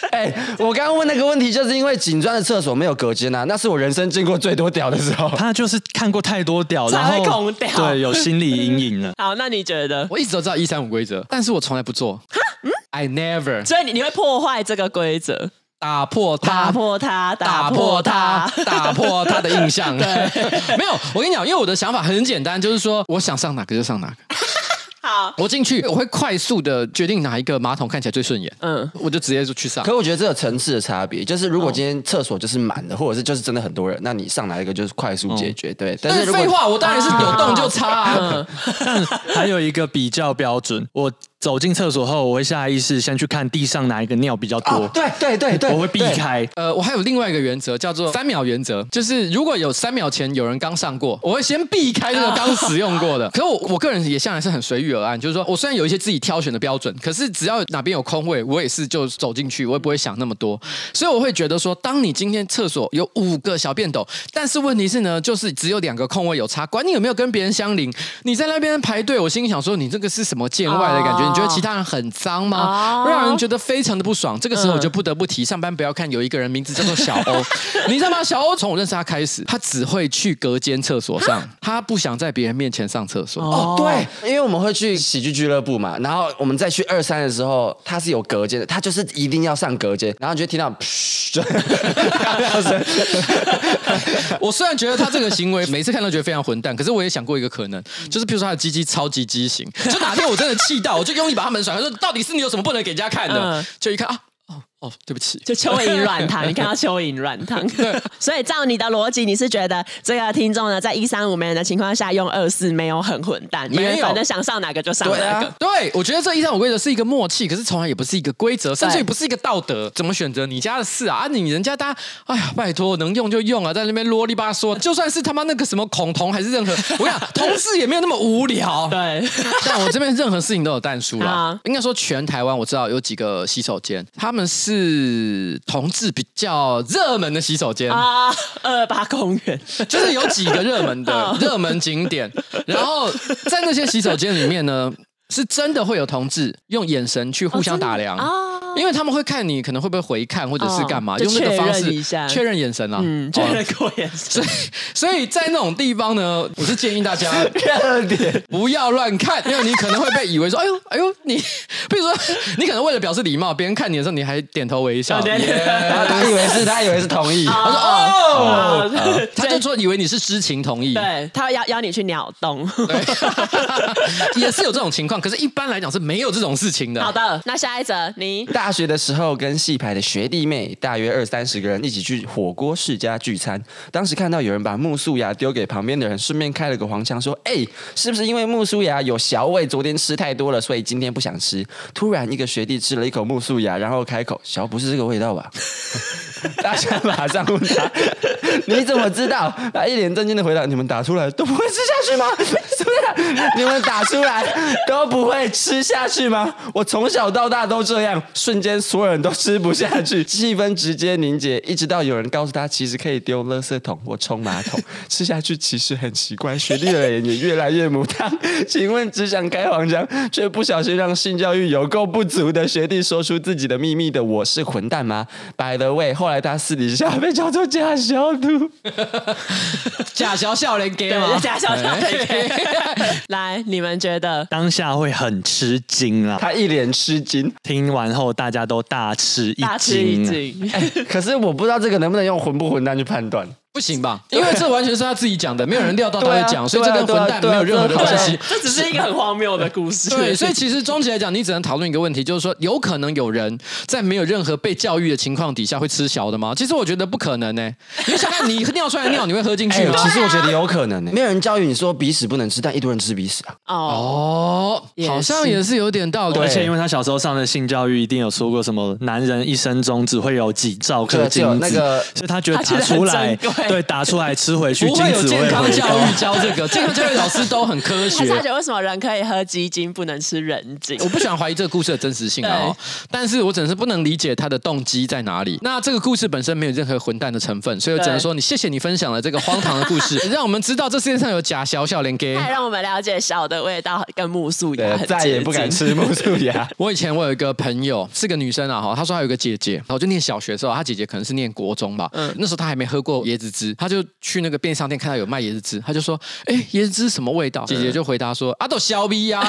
[SPEAKER 4] 哎，我刚刚问那个问题，就是因为警专的厕所没有隔间啊，那是我人生见过最多屌的时候。
[SPEAKER 3] 他就是看过太多屌，然
[SPEAKER 1] 后
[SPEAKER 3] 对，有心理阴影了。
[SPEAKER 1] 好，那你觉得？
[SPEAKER 2] 我一直都知道一三五规则，但是我从来不做。嗯，I never。
[SPEAKER 1] 所以你你会破坏这个规则，
[SPEAKER 2] 打破它，
[SPEAKER 1] 打破它，
[SPEAKER 2] 打破它，打破它的印象。对，没有。我跟你讲，因为我的想法很简单，就是说，我想上哪个就上哪个。
[SPEAKER 1] 好，
[SPEAKER 2] 我进去，我会快速的决定哪一个马桶看起来最顺眼，嗯，我就直接就去上。
[SPEAKER 4] 可我觉得这有层次的差别，就是如果今天厕所就是满的，或者是就是真的很多人，那你上哪一个就是快速解决，嗯、对。
[SPEAKER 2] 但是废话，我当然是有洞就插啊。
[SPEAKER 3] 还有一个比较标准，我。走进厕所后，我会下意识先去看地上哪一个尿比较多。
[SPEAKER 4] 哦、对对对对，
[SPEAKER 3] 我会避开。
[SPEAKER 2] 呃，我还有另外一个原则，叫做三秒原则，就是如果有三秒前有人刚上过，我会先避开这个刚使用过的。可是我我个人也向来是很随遇而安，就是说我虽然有一些自己挑选的标准，可是只要哪边有空位，我也是就走进去，我也不会想那么多。所以我会觉得说，当你今天厕所有五个小便斗，但是问题是呢，就是只有两个空位有差，管你有没有跟别人相邻，你在那边排队，我心里想说，你这个是什么见外的感觉？觉，你觉得其他人很脏吗？会让人觉得非常的不爽。这个时候我就不得不提，上班不要看有一个人名字叫做小欧，你知道吗？小欧从我认识他开始，他只会去隔间厕所上，他不想在别人面前上厕所。
[SPEAKER 4] 哦，对，因为我们会去喜剧俱乐部嘛，然后我们再去二三的时候，他是有隔间的，他就是一定要上隔间，然后你就听到噗，
[SPEAKER 2] 我虽然觉得他这个行为每次看都觉得非常混蛋，可是我也想过一个可能，就是譬如说他的鸡鸡超级畸形，就哪天我真的气到，我就用力把他门甩，他说到底是你有什么不能给人家看的？就一看啊。哦，对不起，
[SPEAKER 1] 就蚯蚓软 糖，你看到蚯蚓软糖，所以照你的逻辑，你是觉得这个听众呢，在一三五没人的情况下用二四没有很混蛋，因为反正想上哪个就上哪个。
[SPEAKER 2] 对啊，对，我觉得这一三五规则是一个默契，可是从来也不是一个规则，甚至也不是一个道德。怎么选择你家的事啊？啊，你人家大家，哎呀，拜托，能用就用啊，在那边啰里吧嗦，就算是他妈那个什么恐同还是任何，我讲同事也没有那么无聊。
[SPEAKER 1] 对，
[SPEAKER 2] 但我这边任何事情都有但书了。应该说全台湾我知道有几个洗手间，他们是。同志比较热门的洗手间。
[SPEAKER 1] 啊，二八公园。
[SPEAKER 2] 就是有几个热门的 热门景点，然后在那些洗手间里面呢，是真的会有同志用眼神去互相打量。啊。因为他们会看你可能会不会回看或者是干嘛，哦、用那个方式确认眼神啊，
[SPEAKER 1] 嗯，确认过眼神。
[SPEAKER 2] 所以，所以在那种地方呢，我是建议大家不要乱看，因为你可能会被以为说，哎呦，哎呦，你，比如说你可能为了表示礼貌，别人看你的时候你还点头微笑，然
[SPEAKER 4] 后他以为是他以为是同意，他说
[SPEAKER 2] 哦，他就说以为你是知情同意，
[SPEAKER 1] 对，他要邀你去鸟洞，
[SPEAKER 2] 也是有这种情况，可是一般来讲是没有这种事情的。
[SPEAKER 1] 好的，那下一则你。
[SPEAKER 4] 大大学的时候，跟戏排的学弟妹大约二三十个人一起去火锅世家聚餐。当时看到有人把木素牙丢给旁边的人，顺便开了个黄腔，说：“哎，是不是因为木素牙有小味，昨天吃太多了，所以今天不想吃？”突然，一个学弟吃了一口木素牙，然后开口：“小不是这个味道吧？” 大家马上问他：“ 你怎么知道？”他一脸震惊的回答：“你们打出来都不会吃下去吗？是不是？你们打出来都不会吃下去吗？我从小到大都这样。”瞬间，所有人都吃不下去，气氛直接凝结。一直到有人告诉他，其实可以丢垃圾桶或冲马桶，吃下去其实很奇怪。学弟的脸也越来越母汤。请问，只想开黄腔，却不小心让性教育有够不足的学弟说出自己的秘密的，我是混蛋吗？By the way，后来他私底下被叫做假小兔，
[SPEAKER 2] 假小笑脸给
[SPEAKER 1] 吗？假小笑脸给。来，你们觉得
[SPEAKER 3] 当下会很吃惊啊？
[SPEAKER 4] 他一脸吃惊，
[SPEAKER 3] 听完后大。大家都大吃一惊，
[SPEAKER 4] 欸，可是我不知道这个能不能用混不混蛋去判断。
[SPEAKER 2] 不行吧？因为这完全是他自己讲的，没有人料到他会讲，所以这跟混蛋没有任何的关系。
[SPEAKER 1] 这只是一个很荒谬的故事。
[SPEAKER 2] 对，所以其实终极来讲，你只能讨论一个问题，就是说，有可能有人在没有任何被教育的情况底下会吃小的吗？其实我觉得不可能呢。你想看你尿出来的尿，你会喝进去吗？
[SPEAKER 4] 其实我觉得有可能呢。没有人教育你说鼻屎不能吃，但一堆人吃鼻屎啊。
[SPEAKER 2] 哦，好像也是有点道理。
[SPEAKER 3] 而且因为他小时候上的性教育，一定有说过什么，男人一生中只会有几兆颗精子，所以他觉得打出来，对，打出来。吃回去，
[SPEAKER 2] 不会有健康教育教这个，健康教育老师都很科学。
[SPEAKER 1] 他觉得为什么人可以喝鸡精，不能吃人精？
[SPEAKER 2] 我不喜欢怀疑这个故事的真实性啊、哦，但是我只是不能理解他的动机在哪里。那这个故事本身没有任何混蛋的成分，所以我只能说你谢谢你分享了这个荒唐的故事，让我们知道这世界上有假小小连给，
[SPEAKER 1] 还让我们了解小的味道跟木素牙，
[SPEAKER 4] 再也不敢吃木素牙。
[SPEAKER 2] 我以前我有一个朋友是个女生啊，哈，她说她有个姐姐，然后就念小学的时候，她姐姐可能是念国中吧，嗯，那时候她还没喝过椰子汁，他就去那个便利商店看到。有卖椰子汁，他就说：“哎，椰子汁什么味道？”姐姐就回答说：“阿、啊、都小逼呀。”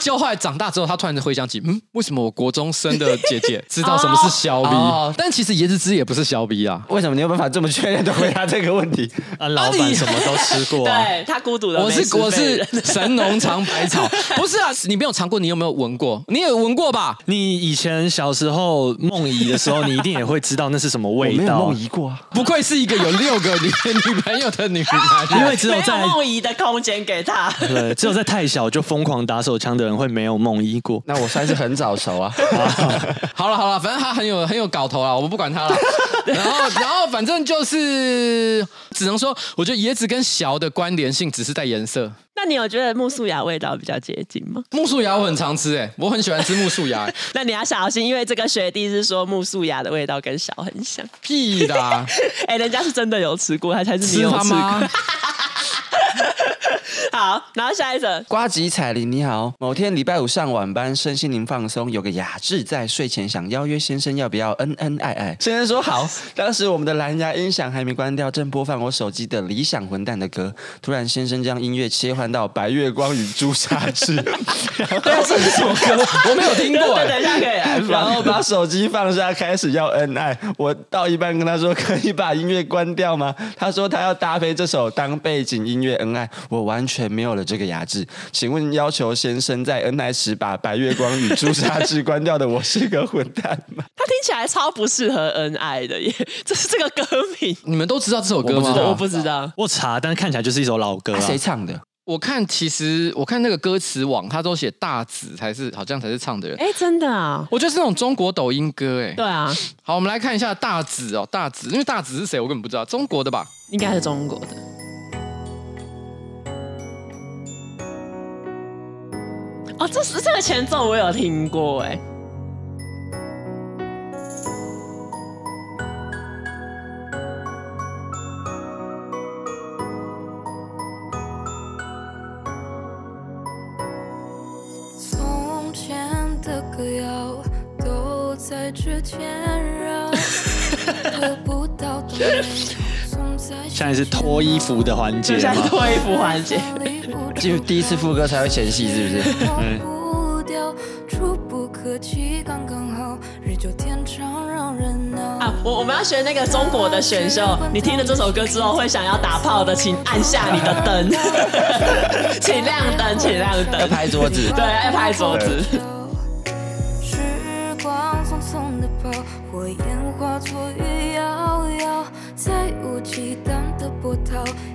[SPEAKER 2] 就后来长大之后，他突然回想起，嗯，为什么我国中生的姐姐知道什么是削逼？哦、但其实椰子汁也不是削逼啊。
[SPEAKER 4] 为什么你有办法这么确认的回答这个问题？
[SPEAKER 3] 啊，老板什么都吃过、啊，
[SPEAKER 1] 对他孤独的。
[SPEAKER 2] 我是我是 神农尝百草，不是啊？你没有尝过，你有没有闻过？你有闻过吧？
[SPEAKER 3] 你以前小时候梦遗的时候，你一定也会知道那是什么味道。
[SPEAKER 4] 我没有梦遗过啊，
[SPEAKER 2] 不愧是一个有六个女女朋友的女孩。
[SPEAKER 3] 因为只有在
[SPEAKER 1] 梦遗的空间给他，
[SPEAKER 3] 对，只有在太小就疯狂打手枪的人会没有梦遗过。
[SPEAKER 4] 那我算是很早熟啊。
[SPEAKER 2] 好了好了，反正他很有很有搞头啊，我们不管他了。然后然后反正就是只能说，我觉得椰子跟小的关联性只是在颜色。
[SPEAKER 1] 那你有觉得木素芽味道比较接近吗？
[SPEAKER 2] 木素芽我很常吃，哎，我很喜欢吃木素芽。
[SPEAKER 1] 那你要小心，因为这个学弟是说木素芽的味道跟小很像。
[SPEAKER 2] 屁的、啊！
[SPEAKER 1] 哎，人家是真的有吃过，他才是你有吃
[SPEAKER 2] 过。
[SPEAKER 1] 好 好，然后下一则，
[SPEAKER 4] 瓜吉彩铃你好，某天礼拜五上晚班，身心灵放松，有个雅致在睡前想邀约先生，要不要恩恩爱爱？先生说好。当时我们的蓝牙音响还没关掉，正播放我手机的理想混蛋的歌，突然先生将音乐切换到白月光与朱砂痣，
[SPEAKER 2] 然后这是什么歌？我没有听过。
[SPEAKER 1] 等一下可以来，
[SPEAKER 4] 然后把手机放下，开始要恩爱。我到一半跟他说，可以把音乐关掉吗？他说他要搭配这首当背景音乐恩爱。我完全没有了这个雅致，请问要求先生在恩爱时把白月光与朱砂痣关掉的，我是个混蛋吗？
[SPEAKER 1] 他听起来超不适合恩爱的耶，这是这个歌名，
[SPEAKER 2] 你们都知道这首歌吗？
[SPEAKER 1] 我不知道，
[SPEAKER 3] 我查，但是看起来就是一首老歌啊。
[SPEAKER 4] 谁唱的？
[SPEAKER 2] 我看其实我看那个歌词网，他都写大紫才是，好像才是唱的人。
[SPEAKER 1] 哎，真的啊？
[SPEAKER 2] 我觉得是那种中国抖音歌，哎。
[SPEAKER 1] 对啊。
[SPEAKER 2] 好，我们来看一下大紫哦，大紫，因为大紫是谁？我根本不知道，中国的吧？
[SPEAKER 1] 应该是中国的。哦，这是这个前奏我有听过，哎。
[SPEAKER 3] 现在是脱衣服的
[SPEAKER 1] 环节，脱衣服环节，
[SPEAKER 4] 就第一次副歌才会前戏，是不是？嗯。
[SPEAKER 1] 啊，我我们要学那个中国的选秀，你听了这首歌之后会想要打炮的，请按下你的灯，请亮灯，请亮灯，
[SPEAKER 4] 要拍桌子，
[SPEAKER 1] 对，要拍桌子。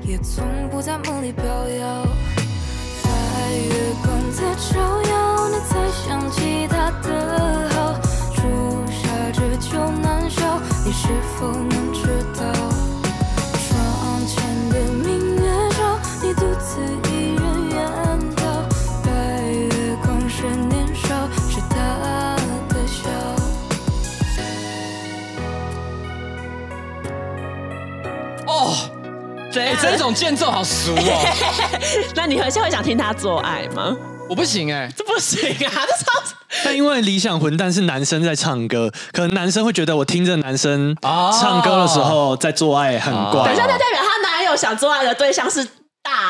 [SPEAKER 1] 也从不在梦里飘摇，在月光在照耀，你才想起他的好，朱砂痣久难消，你是否
[SPEAKER 2] 种间奏好俗哦。
[SPEAKER 1] 那你回去会想听他做爱吗？
[SPEAKER 2] 我不行哎，
[SPEAKER 1] 这不行啊，这超。
[SPEAKER 3] 但因为理想混蛋是男生在唱歌，可能男生会觉得我听着男生唱歌的时候在做爱很怪。
[SPEAKER 1] 等一下，那代表他男友想做爱的对象是？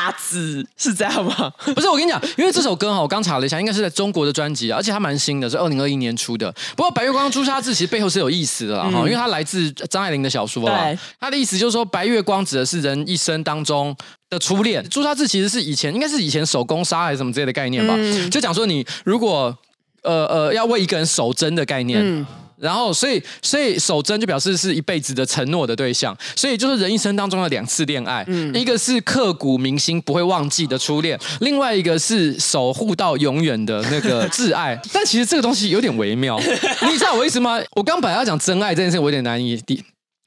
[SPEAKER 1] 大紫是这样吗？
[SPEAKER 2] 不是，我跟你讲，因为这首歌哈，我刚查了一下，应该是在中国的专辑，而且它蛮新的，是二零二一年出的。不过白月光朱砂痣其实背后是有意思的啦，哈、嗯，因为它来自张爱玲的小说啊。对，它的意思就是说，白月光指的是人一生当中的初恋，朱砂痣其实是以前应该是以前手工纱还是什么之类的概念吧，嗯、就讲说你如果呃呃要为一个人守贞的概念。嗯然后，所以，所以守贞就表示是一辈子的承诺的对象，所以就是人一生当中的两次恋爱，嗯，一个是刻骨铭心不会忘记的初恋，另外一个是守护到永远的那个挚爱。但其实这个东西有点微妙，你知道我意思吗？我刚本来要讲真爱这件事，我有点难以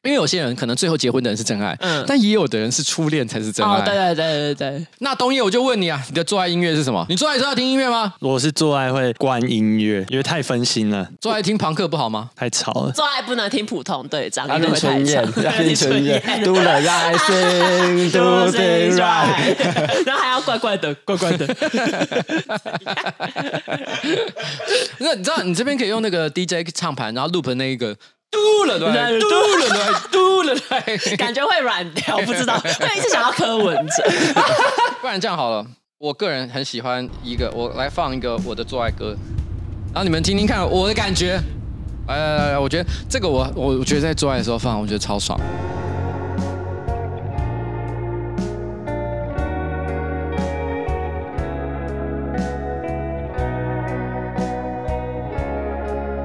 [SPEAKER 2] 因为有些人可能最后结婚的人是真爱，嗯，但也有的人是初恋才是真爱。
[SPEAKER 1] 哦，对对对对对。
[SPEAKER 2] 那东野，我就问你啊，你的做爱音乐是什么？你做爱时候要听音乐吗？
[SPEAKER 3] 我是做爱会关音乐，因为太分心了。
[SPEAKER 2] 做爱听朋克不好吗？
[SPEAKER 3] 太吵了。
[SPEAKER 1] 做爱不能听普通队长，
[SPEAKER 4] 要听春燕，要听春燕。Do the right thing, do the right。
[SPEAKER 1] 然后还要怪怪的，怪怪的。
[SPEAKER 2] 那你知道，你这边可以用那个 DJ 唱盘，然后 loop 那一个。嘟了对，嘟了对，嘟了对，
[SPEAKER 1] 感觉会软掉，不知道会一直想要柯文哲。
[SPEAKER 2] 不然这样好了，我个人很喜欢一个，我来放一个我的做爱歌，然后你们听听看我的感觉。来来来来，我觉得这个我我我觉得在做爱的时候放，我觉得超爽。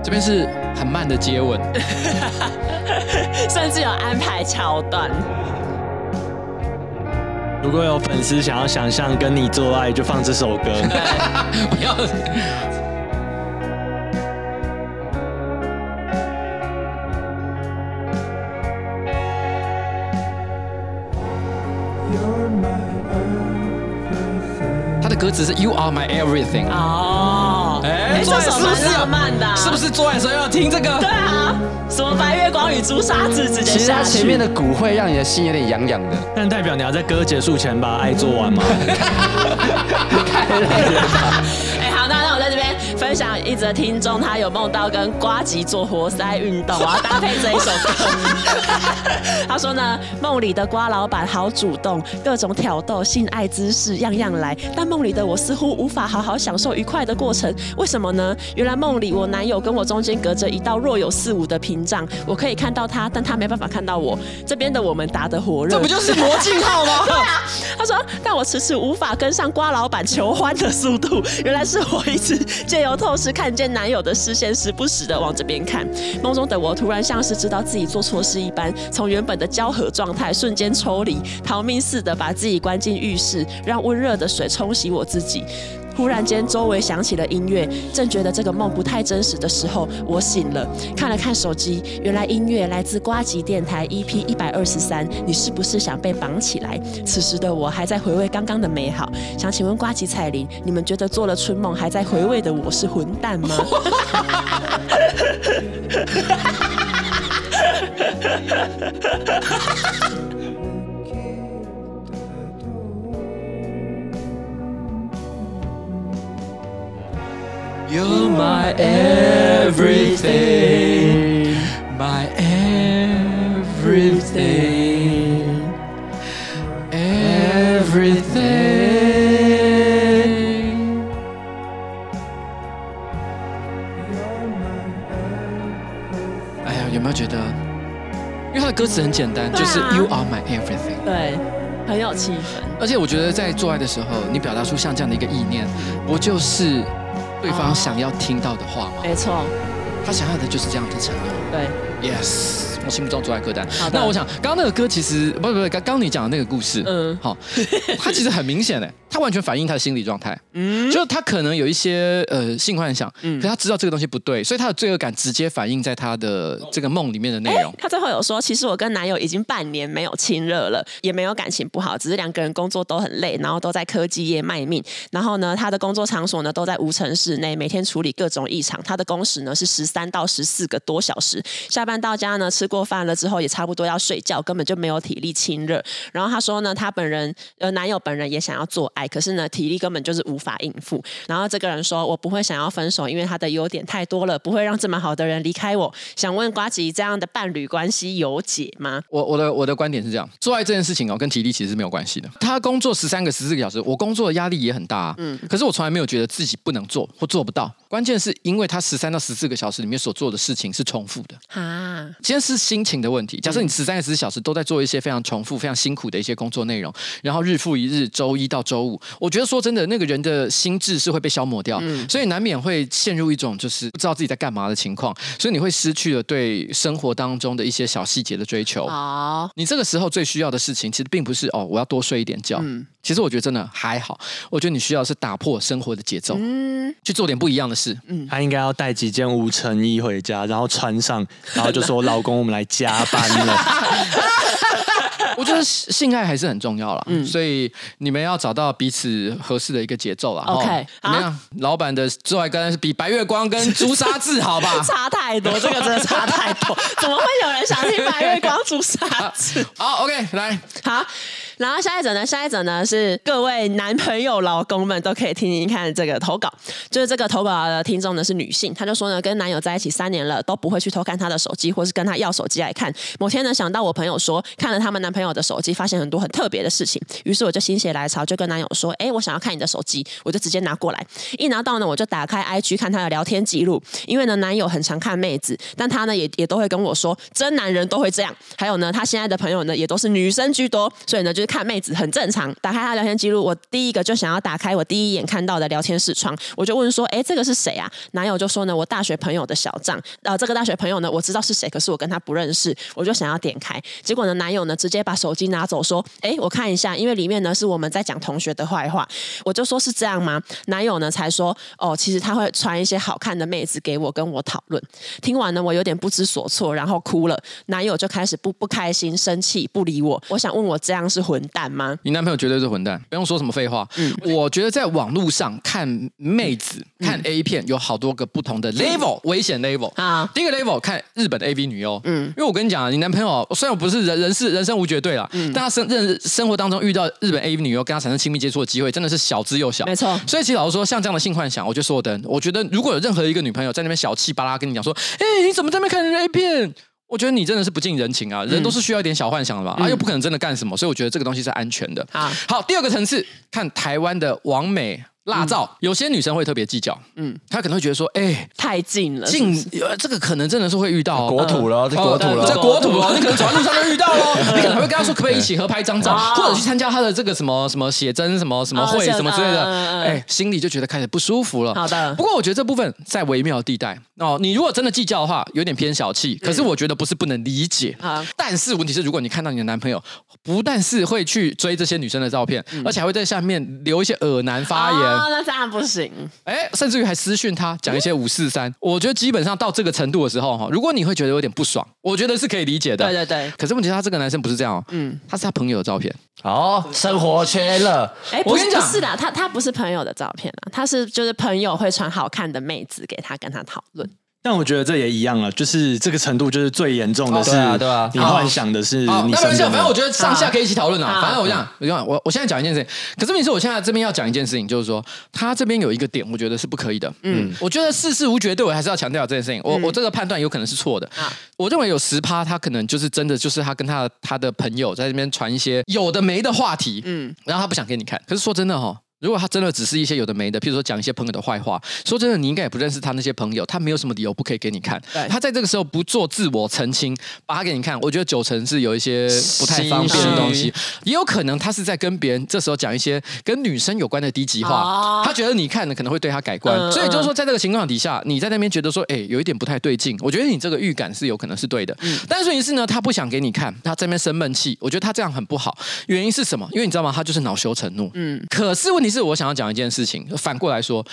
[SPEAKER 2] 这边是很慢的接吻，
[SPEAKER 1] 甚至有安排桥段。
[SPEAKER 3] 如果有粉丝想要想象跟你做爱，就放这首歌。不 要。
[SPEAKER 2] 他的歌词是 You are my everything。哦。
[SPEAKER 1] 哦，哎，这首蛮浪漫的，
[SPEAKER 2] 是不是做爱的时候要听这个？
[SPEAKER 1] 对啊，什么白月光与朱砂痣直接下去。
[SPEAKER 4] 其实它前面的鼓会让你的心有点痒痒的，
[SPEAKER 3] 但代表你要在歌结束前把爱做完吗？
[SPEAKER 4] 太累了
[SPEAKER 1] 分享一则听众，他有梦到跟瓜吉做活塞运动，我要搭配这一首歌。他说呢，梦里的瓜老板好主动，各种挑逗、性爱姿势样样来，但梦里的我似乎无法好好享受愉快的过程。为什么呢？原来梦里我男友跟我中间隔着一道若有似无的屏障，我可以看到他，但他没办法看到我。这边的我们打得火热，
[SPEAKER 2] 这不就是 魔镜号吗？
[SPEAKER 1] 对啊。他说，但我迟迟无法跟上瓜老板求欢的速度。原来是我一直借由透视看见男友的视线，时不时的往这边看。梦中的我突然像是知道自己做错事一般，从原本的交合状态瞬间抽离，逃命似的把自己关进浴室，让温热的水冲洗我自己。忽然间，周围响起了音乐，正觉得这个梦不太真实的时候，我醒了，看了看手机，原来音乐来自瓜吉电台 EP 一百二十三。你是不是想被绑起来？此时的我还在回味刚刚的美好，想请问瓜吉彩铃，你们觉得做了春梦还在回味的我是混蛋吗？
[SPEAKER 2] You're my everything, my everything, everything. 哎呀，有没有觉得？因为他的歌词很简单，就是 You are my everything。
[SPEAKER 1] 对，很有气氛。
[SPEAKER 2] 而且我觉得在做爱的时候，你表达出像这样的一个意念，不就是？对方想要听到的话吗？
[SPEAKER 1] 没错，
[SPEAKER 2] 他想要的就是这样的承诺。
[SPEAKER 1] 对
[SPEAKER 2] ，Yes。我心目中最爱歌单。好，那我想，刚刚那个歌其实不不不，刚刚你讲的那个故事，嗯，好，它其实很明显的，它完全反映他的心理状态。嗯，就是他可能有一些呃性幻想，嗯，可他知道这个东西不对，所以他的罪恶感直接反映在他的这个梦里面的内容。
[SPEAKER 1] 他最后有说，其实我跟男友已经半年没有亲热了，也没有感情不好，只是两个人工作都很累，然后都在科技业卖命。然后呢，他的工作场所呢都在无尘室内，每天处理各种异常。他的工时呢是十三到十四个多小时，下班到家呢吃过饭了之后也。差不多要睡觉，根本就没有体力亲热。然后他说呢，他本人呃男友本人也想要做爱，可是呢体力根本就是无法应付。然后这个人说，我不会想要分手，因为他的优点太多了，不会让这么好的人离开我。想问瓜吉，这样的伴侣关系有解吗？
[SPEAKER 2] 我我的我的观点是这样，做爱这件事情哦，跟体力其实是没有关系的。他工作十三个十四个小时，我工作的压力也很大啊。嗯，可是我从来没有觉得自己不能做或做不到。关键是因为他十三到十四个小时里面所做的事情是重复的啊。今天是心情的问题。假设你十三个十四小时都在做一些非常重复、非常辛苦的一些工作内容，然后日复一日，周一到周五，我觉得说真的，那个人的心智是会被消磨掉，嗯、所以难免会陷入一种就是不知道自己在干嘛的情况，所以你会失去了对生活当中的一些小细节的追求。好，你这个时候最需要的事情，其实并不是哦，我要多睡一点觉。嗯其实我觉得真的还好，我觉得你需要是打破生活的节奏，嗯，去做点不一样的事。嗯，
[SPEAKER 3] 他应该要带几件无尘衣回家，然后穿上，然后就说：“ 老公，我们来加班了。”
[SPEAKER 2] 我觉得性爱还是很重要啦，嗯，所以你们要找到彼此合适的一个节奏啦。OK，怎么样？老板的做爱歌单是比白月光跟朱砂痣好吧？
[SPEAKER 1] 差太多，这个真的差太多，怎么会有人想听白月光、朱砂痣？
[SPEAKER 2] 好，OK，来，
[SPEAKER 1] 好。然后下一则呢？下一则呢是各位男朋友、老公们都可以听听看这个投稿。就是这个投稿的听众呢是女性，她就说呢，跟男友在一起三年了，都不会去偷看他的手机，或是跟他要手机来看。某天呢，想到我朋友说看了他们男朋友的手机，发现很多很特别的事情，于是我就心血来潮，就跟男友说：“哎，我想要看你的手机。”我就直接拿过来，一拿到呢，我就打开 IG 看他的聊天记录。因为呢，男友很常看妹子，但他呢也也都会跟我说，真男人都会这样。还有呢，他现在的朋友呢也都是女生居多，所以呢就看妹子很正。常，打开他聊天记录，我第一个就想要打开我第一眼看到的聊天视窗，我就问说：“哎，这个是谁啊？”男友就说：“呢，我大学朋友的小账。”呃，这个大学朋友呢，我知道是谁，可是我跟他不认识，我就想要点开，结果呢，男友呢直接把手机拿走，说：“哎，我看一下，因为里面呢是我们在讲同学的坏话。”我就说是这样吗？男友呢才说：“哦，其实他会传一些好看的妹子给我，跟我讨论。”听完呢，我有点不知所措，然后哭了。男友就开始不不开心、生气，不理我。我想问我这样是回混蛋吗？
[SPEAKER 2] 你男朋友绝对是混蛋，不用说什么废话。嗯，我觉得在网络上看妹子、嗯、看 A 片有好多个不同的 level，、嗯、危险 level 啊。第一个 level 看日本的 AV 女优，嗯，因为我跟你讲啊，你男朋友虽然我不是人人是人生无绝对啦，嗯，但他生认生活当中遇到日本 AV 女优，跟他产生亲密接触的机会真的是小之又小，
[SPEAKER 1] 没错。
[SPEAKER 2] 所以其实老实说，像这样的性幻想，我就说的，我觉得如果有任何一个女朋友在那边小气巴拉跟你讲说，哎、欸，你怎么在那边看人 A 片？我觉得你真的是不近人情啊！人都是需要一点小幻想的吧？嗯、啊，又不可能真的干什么，所以我觉得这个东西是安全的。好，好，第二个层次，看台湾的王美。辣照，有些女生会特别计较，嗯，她可能会觉得说，哎，太近了，近，这个可能真的是会遇到
[SPEAKER 4] 国土了，这国土了，
[SPEAKER 2] 这国土了，你可能走在路上就遇到喽，你可能会跟她说，可不可以一起合拍一张照，或者去参加她的这个什么什么写真什么什么会什么之类的，哎，心里就觉得开始不舒服了。
[SPEAKER 1] 好的，
[SPEAKER 2] 不过我觉得这部分在微妙地带哦，你如果真的计较的话，有点偏小气，可是我觉得不是不能理解。但是问题是，如果你看到你的男朋友不但是会去追这些女生的照片，而且还会在下面留一些恶男发言，
[SPEAKER 1] 那当然不行。
[SPEAKER 2] 哎，甚至于还私讯他讲一些五四三，我觉得基本上到这个程度的时候哈，如果你会觉得有点不爽，我觉得是可以理解的。
[SPEAKER 1] 对对对。
[SPEAKER 2] 可是问题是他这个男生不是这样哦，嗯，他是他朋友的照片。
[SPEAKER 4] 哦，生活圈了。
[SPEAKER 1] 哎，我跟你讲，不是的，他他不是朋友的照片啊，他是就是朋友会传好看的妹子给他跟他讨论。
[SPEAKER 3] 但我觉得这也一样了，就是这个程度，就是最严重的是，对啊，你幻想的是你身边的。
[SPEAKER 2] 反正我觉得上下可以一起讨论啊。反正我这样，我讲，我我现在讲一件事情。可是问题是我现在这边要讲一件事情，就是说他这边有一个点，我觉得是不可以的。嗯，我觉得世事无绝对，我还是要强调这件事情。我我这个判断有可能是错的。我认为有十趴，他可能就是真的，就是他跟他他的朋友在这边传一些有的没的话题，嗯，然后他不想给你看。可是说真的哈。如果他真的只是一些有的没的，譬如说讲一些朋友的坏话，说真的，你应该也不认识他那些朋友，他没有什么理由不可以给你看。对他在这个时候不做自我澄清，把他给你看，我觉得九成是有一些不太方便的东西，也有可能他是在跟别人这时候讲一些跟女生有关的低级话，哦、他觉得你看了可能会对他改观，嗯、所以就是说在这个情况底下，你在那边觉得说，哎，有一点不太对劲，我觉得你这个预感是有可能是对的。嗯、但是问题是呢，他不想给你看，他在那边生闷气，我觉得他这样很不好。原因是什么？因为你知道吗？他就是恼羞成怒。嗯，可是问其实我想要讲一件。事情反过来说，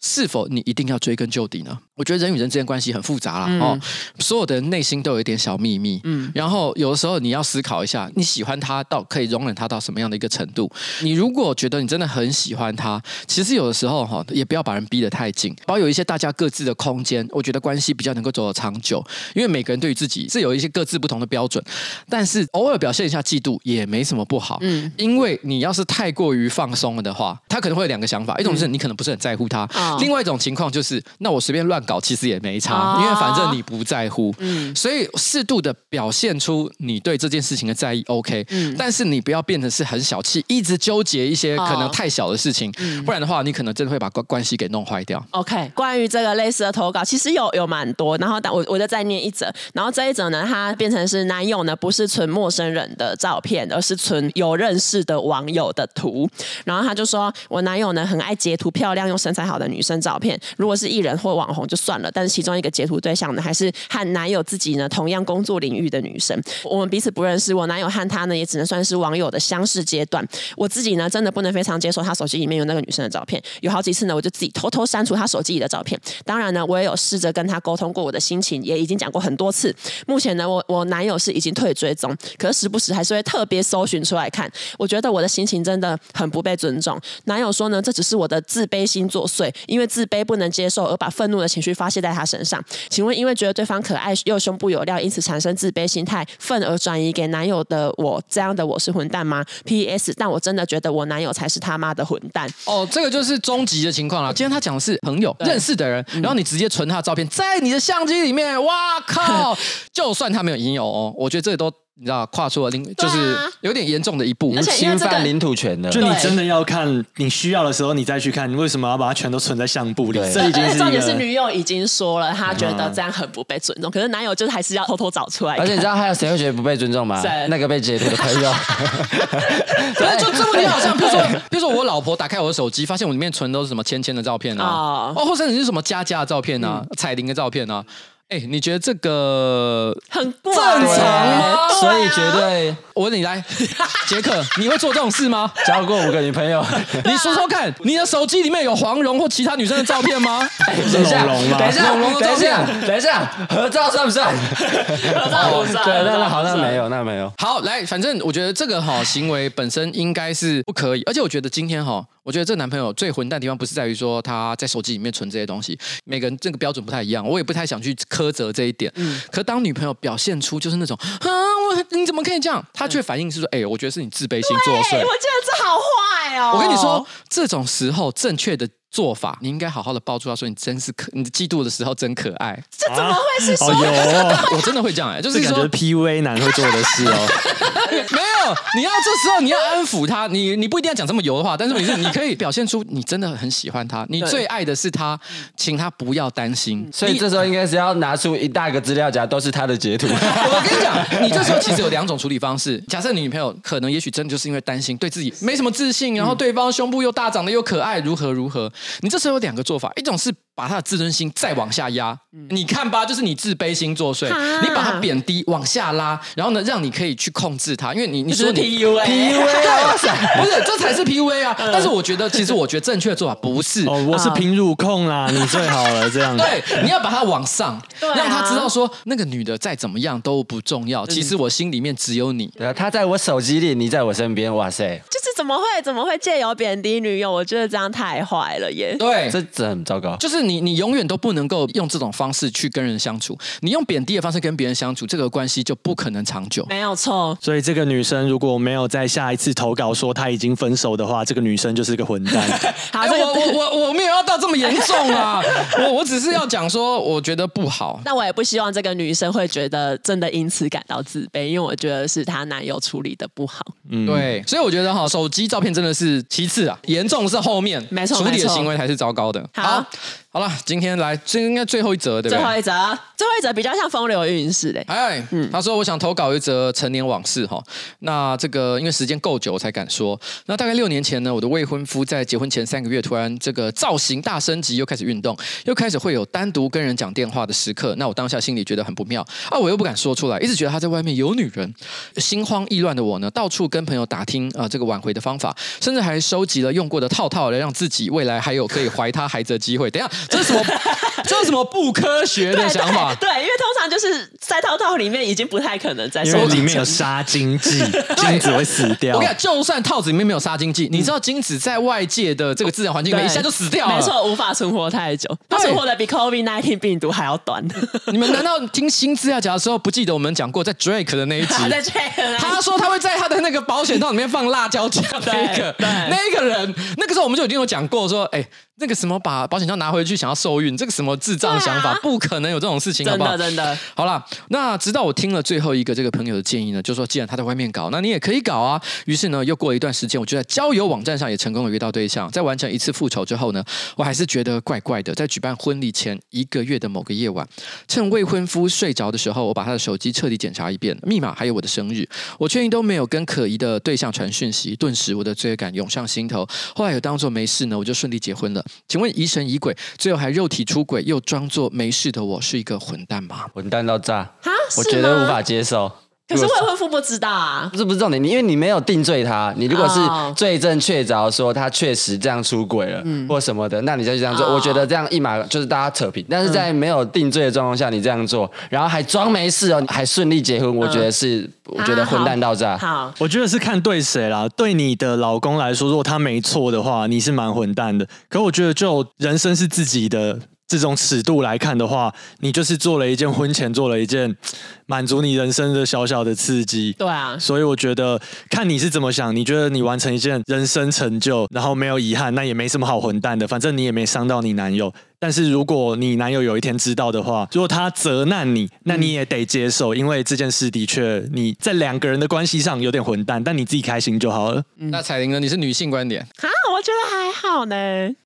[SPEAKER 2] 是否你一定要追根究底呢？我觉得人与人之间关系很复杂啦，嗯、哦，所有的人内心都有一点小秘密，嗯，然后有的时候你要思考一下，你喜欢他到可以容忍他到什么样的一个程度？你如果觉得你真的很喜欢他，其实有的时候哈，也不要把人逼得太紧，保有一些大家各自的空间，我觉得关系比较能够走得长久。因为每个人对于自己是有一些各自不同的标准，但是偶尔表现一下嫉妒也没什么不好，嗯，因为你要是太过于放松了的话，他可能会有两个想法，一种是你可能不是很在乎他，嗯、另外一种情况就是那我随便乱。搞其实也没差，因为反正你不在乎，嗯，所以适度的表现出你对这件事情的在意，OK，嗯，但是你不要变成是很小气，一直纠结一些可能太小的事情，不然的话，你可能真的会把关关系给弄坏掉。
[SPEAKER 1] OK，关于这个类似的投稿，其实有有蛮多，然后但我我就再念一则，然后这一则呢，它变成是男友呢？不是存陌生人的照片，而是存有认识的网友的图，然后他就说，我男友呢很爱截图漂亮又身材好的女女生照片，如果是艺人或网红就。算了，但是其中一个截图对象呢，还是和男友自己呢同样工作领域的女生。我们彼此不认识，我男友和他呢也只能算是网友的相识阶段。我自己呢真的不能非常接受他手机里面有那个女生的照片。有好几次呢，我就自己偷偷删除他手机里的照片。当然呢，我也有试着跟他沟通过我的心情，也已经讲过很多次。目前呢，我我男友是已经退追踪，可是时不时还是会特别搜寻出来看。我觉得我的心情真的很不被尊重。男友说呢，这只是我的自卑心作祟，因为自卑不能接受而把愤怒的情绪。去发泄在他身上，请问，因为觉得对方可爱又胸部有料，因此产生自卑心态，愤而转移给男友的我，这样的我是混蛋吗？P.S. 但我真的觉得我男友才是他妈的混蛋。
[SPEAKER 2] 哦，这个就是终极的情况了。今天他讲的是朋友对认识的人，然后你直接存他的照片在你的相机里面，哇靠！就算他没有引诱哦，我觉得这个都。你知道，跨出了领，就是有点严重的一步，
[SPEAKER 4] 侵犯领土权的。
[SPEAKER 3] 就你真的要看，你需要的时候你再去看，你为什么要把它全都存在相簿里？这已经是。
[SPEAKER 1] 重点是女友已经说了，她觉得这样很不被尊重。可是男友就是还是要偷偷找出来。
[SPEAKER 4] 而且你知道还有谁会觉得不被尊重吗？那个被截图的朋友。
[SPEAKER 2] 对，就这么你好像，比如说，比如说我老婆打开我的手机，发现我里面存都是什么芊芊的照片啊，哦，或者是什么佳佳的照片啊，彩铃的照片啊。哎，你觉得这个
[SPEAKER 1] 很
[SPEAKER 2] 正常吗？
[SPEAKER 4] 所以绝对，
[SPEAKER 2] 我问你来，杰克，你会做这种事吗？
[SPEAKER 4] 交过五个女朋友，
[SPEAKER 2] 你说说看，你的手机里面有黄蓉或其他女生的照片吗？
[SPEAKER 4] 等一下，
[SPEAKER 3] 龙龙
[SPEAKER 4] 等一下，
[SPEAKER 2] 龙龙的照片
[SPEAKER 4] 等一下，等一下，合照算不算？
[SPEAKER 1] 合照不算
[SPEAKER 4] 对，那那好，那没有，那没有。
[SPEAKER 2] 好，来，反正我觉得这个哈行为本身应该是不可以，而且我觉得今天哈，我觉得这男朋友最混蛋的地方不是在于说他在手机里面存这些东西，每个人这个标准不太一样，我也不太想去苛责这一点。嗯，可当女朋友表现出就是那种啊，我你怎么可以这样？他却反应是说，哎、欸，我觉得是你自卑心作祟。
[SPEAKER 1] 我觉得这好坏哦。
[SPEAKER 2] 我跟你说，这种时候正确的做法，你应该好好的抱住他说，你真是可，你嫉妒的时候真可爱。
[SPEAKER 1] 这怎么会是说？
[SPEAKER 3] 啊哦、
[SPEAKER 2] 我真的会这样哎、欸，就是
[SPEAKER 3] 感觉 PUA 男会做的事哦。
[SPEAKER 2] 没有，你要这时候你要安抚他，你你不一定要讲这么油的话，但是你是你可以表现出你真的很喜欢他，你最爱的是他，请他不要担心。
[SPEAKER 4] 所以这时候应该是要拿出一大个资料夹，都是他的截图。
[SPEAKER 2] 我跟你讲，你这时候其实有两种处理方式。假设你女朋友可能也许真的就是因为担心，对自己没什么自信，然后对方胸部又大，长得又可爱，如何如何。你这时候有两个做法，一种是把他的自尊心再往下压，你看吧，就是你自卑心作祟，你把他贬低往下拉，然后呢，让你可以去控制他，因为你你说你
[SPEAKER 1] PUA
[SPEAKER 2] PUA 不是，这才是 PUA 啊！但是我觉得，其实我觉得正确的做法不是。
[SPEAKER 3] 哦，我是平乳控啦，你最好了，这样。
[SPEAKER 2] 对，你要把他往上，让他知道说那个女的再怎么样都不重要，其实我心里面只有你。
[SPEAKER 4] 对啊，他在我手机里，你在我身边，哇塞！
[SPEAKER 1] 就是怎么会怎么会借由贬低女友？我觉得这样太坏了耶！
[SPEAKER 2] 对，
[SPEAKER 4] 这这很糟糕。
[SPEAKER 2] 就是你你永远都不能够用这种方式去跟人相处，你用贬低的方式跟别人相处，这个关系就不可能长久。
[SPEAKER 1] 没有错。
[SPEAKER 3] 所以这个女生如果没有在下一次投稿说她已经分手的话，这个女生就是个混蛋。
[SPEAKER 1] 好，
[SPEAKER 2] 欸、我我我我没有要到这么严重啊，我我只是要讲说，我觉得不好。
[SPEAKER 1] 那我也不希望这个女生会觉得真的因此感到自卑，因为我觉得是她男友处理的不好。
[SPEAKER 2] 嗯，对，所以我觉得哈，手机照片真的是其次啊，严重是后面，
[SPEAKER 1] 没错，
[SPEAKER 2] 处理的行为才是糟糕的。
[SPEAKER 1] 好。
[SPEAKER 2] 好好了，今天来这应该最后一则，对不对？
[SPEAKER 1] 最后一则，最后一则比较像风流韵事嘞。
[SPEAKER 2] 哎，嗯，他说我想投稿一则陈年往事哈。那这个因为时间够久，我才敢说。那大概六年前呢，我的未婚夫在结婚前三个月，突然这个造型大升级，又开始运动，又开始会有单独跟人讲电话的时刻。那我当下心里觉得很不妙啊，我又不敢说出来，一直觉得他在外面有女人。心慌意乱的我呢，到处跟朋友打听啊这个挽回的方法，甚至还收集了用过的套套，来让自己未来还有可以怀他孩子的机会。等一下。这是什么？这是什么不科学的想法？
[SPEAKER 1] 对，对，因为通常就是在套套里面已经不太可能再
[SPEAKER 3] 因为里面有杀精剂，精子会死掉。
[SPEAKER 2] 我跟你讲，就算套子里面没有杀精剂，嗯、你知道精子在外界的这个自然环境里面一下就死掉了，
[SPEAKER 1] 没错，无法存活太久，它存活的比 COVID-19 病毒还要短。
[SPEAKER 2] 你们难道听新资料夹的时候不记得我们讲过在 Drake 的那一集？
[SPEAKER 1] 在 Drake
[SPEAKER 2] 他说他会在他的那个保险套里面放辣椒酱，那一个，那一个人，那个时候我们就已经有讲过说，哎。那个什么，把保险箱拿回去想要受孕，这个什么智障想法，啊、不可能有这种事情，好不好？
[SPEAKER 1] 真的，真的。
[SPEAKER 2] 好了，那直到我听了最后一个这个朋友的建议呢，就说既然他在外面搞，那你也可以搞啊。于是呢，又过了一段时间，我就在交友网站上也成功的约到对象。在完成一次复仇之后呢，我还是觉得怪怪的。在举办婚礼前一个月的某个夜晚，趁未婚夫睡着的时候，我把他的手机彻底检查一遍，密码还有我的生日，我确定都没有跟可疑的对象传讯息。顿时，我的罪恶感涌上心头。后来有当做没事呢，我就顺利结婚了。请问疑神？疑鬼，最后还肉体出轨，又装作没事的我，是一个混蛋吗？
[SPEAKER 4] 混蛋到炸！
[SPEAKER 1] 哈，
[SPEAKER 4] 我觉得无法接受。
[SPEAKER 1] 可是未婚夫不知道啊，
[SPEAKER 4] 不是不是重点，你因为你没有定罪他，你如果是罪证确凿，说他确实这样出轨了，嗯、或什么的，那你再去这样做，哦、我觉得这样一码就是大家扯平。但是在没有定罪的状况下，你这样做，然后还装没事哦，还顺利结婚，我觉得是，嗯、我觉得混蛋到炸。
[SPEAKER 1] 好，好
[SPEAKER 3] 我觉得是看对谁啦。对你的老公来说，如果他没错的话，你是蛮混蛋的。可我觉得，就人生是自己的。这种尺度来看的话，你就是做了一件婚前做了一件满足你人生的小小的刺激。
[SPEAKER 1] 对啊，
[SPEAKER 3] 所以我觉得看你是怎么想。你觉得你完成一件人生成就，然后没有遗憾，那也没什么好混蛋的。反正你也没伤到你男友。但是如果你男友有一天知道的话，如果他责难你，那你也得接受，嗯、因为这件事的确你在两个人的关系上有点混蛋，但你自己开心就好了。
[SPEAKER 2] 嗯、那彩玲呢？你是女性观点？
[SPEAKER 1] 啊，我觉得还好呢。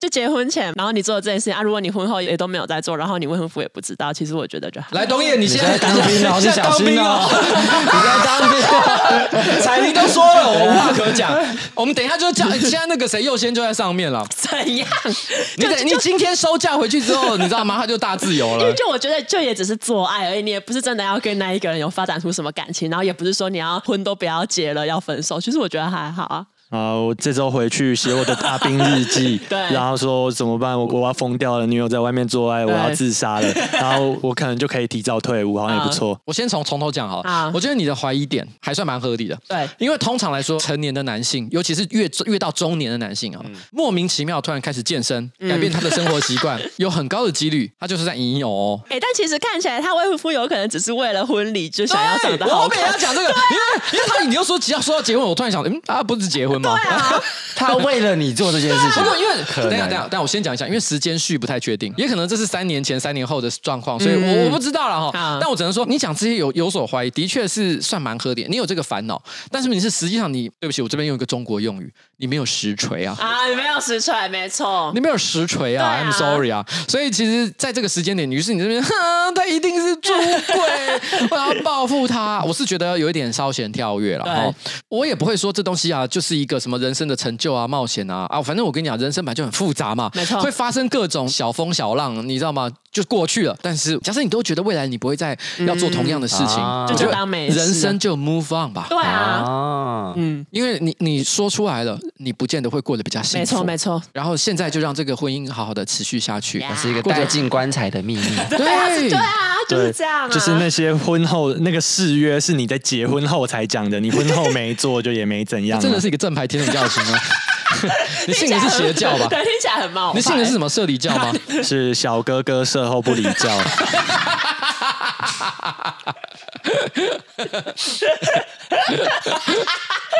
[SPEAKER 1] 就结婚前，然后你做的这件事情啊，如果你婚后也都没有在做，然后你未婚夫也不知道，其实我觉得就好。
[SPEAKER 2] 来，东叶，你现在
[SPEAKER 3] 当兵了，你小心哦！你在当兵，
[SPEAKER 2] 彩铃都说了，我无话可讲。我们等一下就叫，现在那个谁佑先就在上面了。
[SPEAKER 1] 怎样？
[SPEAKER 2] 你等你今天收假回去之后，你知道吗？他就大自由了。
[SPEAKER 1] 因为就我觉得，就也只是做爱而已，你也不是真的要跟那一个人有发展出什么感情，然后也不是说你要婚都不要结了要分手。其实我觉得还好啊。
[SPEAKER 3] 啊！我这周回去写我的大兵日记，
[SPEAKER 1] 对，
[SPEAKER 3] 然后说怎么办？我我要疯掉了，女友在外面做爱，我要自杀了，然后我可能就可以提早退伍，好像也不错。
[SPEAKER 2] 我先从从头讲好了。
[SPEAKER 1] 啊，
[SPEAKER 2] 我觉得你的怀疑点还算蛮合理的。
[SPEAKER 1] 对，
[SPEAKER 2] 因为通常来说，成年的男性，尤其是越越到中年的男性啊，莫名其妙突然开始健身，改变他的生活习惯，有很高的几率他就是在引诱哦。
[SPEAKER 1] 哎，但其实看起来他未婚夫有可能只是为了婚礼就想要长得好看。
[SPEAKER 2] 我每要讲这个，因为因为他你又说只要说到结婚，我突然想，嗯，他不是结婚吗？
[SPEAKER 1] 对啊。
[SPEAKER 4] 他为了你做这件事情，
[SPEAKER 2] 不过因为等下等下，但我先讲一下，因为时间序不太确定，也可能这是三年前、三年后的状况，所以我我不知道了哈。但我只能说，你讲这些有有所怀疑，的确是算蛮合理。你有这个烦恼，但是你是实际上你对不起，我这边用一个中国用语，你没有实锤啊
[SPEAKER 1] 啊，你没有实锤，没错，
[SPEAKER 2] 你没有实锤啊，I'm sorry 啊。所以其实在这个时间点，于是你这边，哼，他一定是出轨，我要报复他。我是觉得有一点稍显跳跃了哈。我也不会说这东西啊，就是一个什么人生的成就啊。冒险啊啊！反正我跟你讲，人生本来就很复杂嘛，
[SPEAKER 1] 没错，
[SPEAKER 2] 会发生各种小风小浪，你知道吗？就过去了。但是假设你都觉得未来你不会再要做同样的事情，
[SPEAKER 1] 嗯啊、就就当没事，
[SPEAKER 2] 人生就 move on 吧。
[SPEAKER 1] 对啊，嗯，
[SPEAKER 2] 因为你你说出来了，你不见得会过得比较幸福。
[SPEAKER 1] 没错没错。
[SPEAKER 2] 然后现在就让这个婚姻好好的持续下去，
[SPEAKER 4] 那是一个带进棺材的秘密。
[SPEAKER 1] 对 对啊，就是这样、啊。
[SPEAKER 3] 就是那些婚后那个誓约是你在结婚后才讲的，你婚后没做就也没怎样。
[SPEAKER 2] 真的是一个正牌天主教行啊。你信的是邪教吧？
[SPEAKER 1] 对，听起来很冒。
[SPEAKER 2] 你信的是什么社里教吗？
[SPEAKER 3] 是小哥哥社后不理教。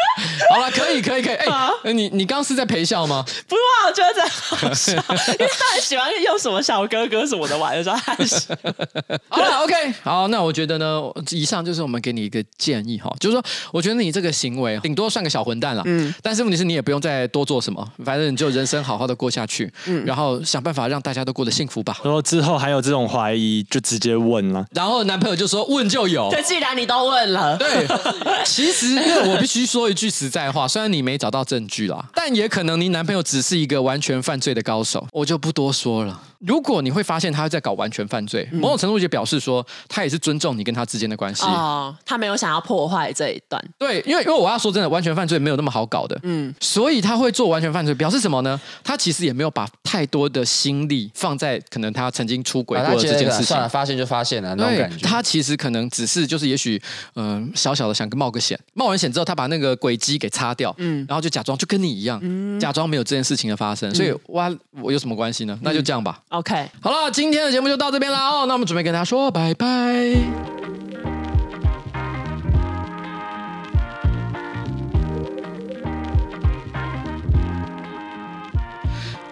[SPEAKER 2] 好了，可以，可以，可以。哎、欸，你你刚刚是在陪笑吗？
[SPEAKER 1] 不是，我觉得这好笑，因为他很喜欢用什么小哥哥什么的玩，有时候还是。
[SPEAKER 2] 好了，OK，好，那我觉得呢，以上就是我们给你一个建议哈，就是说，我觉得你这个行为顶多算个小混蛋了，嗯，但是问题是你也不用再多做什么，反正你就人生好好的过下去，嗯，然后想办法让大家都过得幸福吧。
[SPEAKER 3] 然后之后还有这种怀疑，就直接问了。
[SPEAKER 2] 然后男朋友就说问就有，
[SPEAKER 1] 对，既然你都问了，
[SPEAKER 2] 对，其实因为我必须说一句实在话，虽然你没找到证据啦，但也可能你男朋友只是一个完全犯罪的高手，我就不多说了。如果你会发现他在搞完全犯罪，某种程度就表示说他也是尊重你跟他之间的关系
[SPEAKER 1] 哦，他没有想要破坏这一段。
[SPEAKER 2] 对，因为因为我要说真的，完全犯罪没有那么好搞的，嗯，所以他会做完全犯罪，表示什么呢？他其实也没有把太多的心力放在可能他曾经出轨过的这件事情。
[SPEAKER 4] 算了，发现就发现了那种感觉。
[SPEAKER 2] 他其实可能只是就是也许嗯、呃、小小的想冒个险，冒完险之后他把那个轨迹给擦掉，嗯，然后就假装就跟你一样，嗯，假装没有这件事情的发生。所以哇，我有什么关系呢？那就这样吧。
[SPEAKER 1] OK，
[SPEAKER 2] 好了。今天的节目就到这边了哦，那我们准备跟大家说拜拜。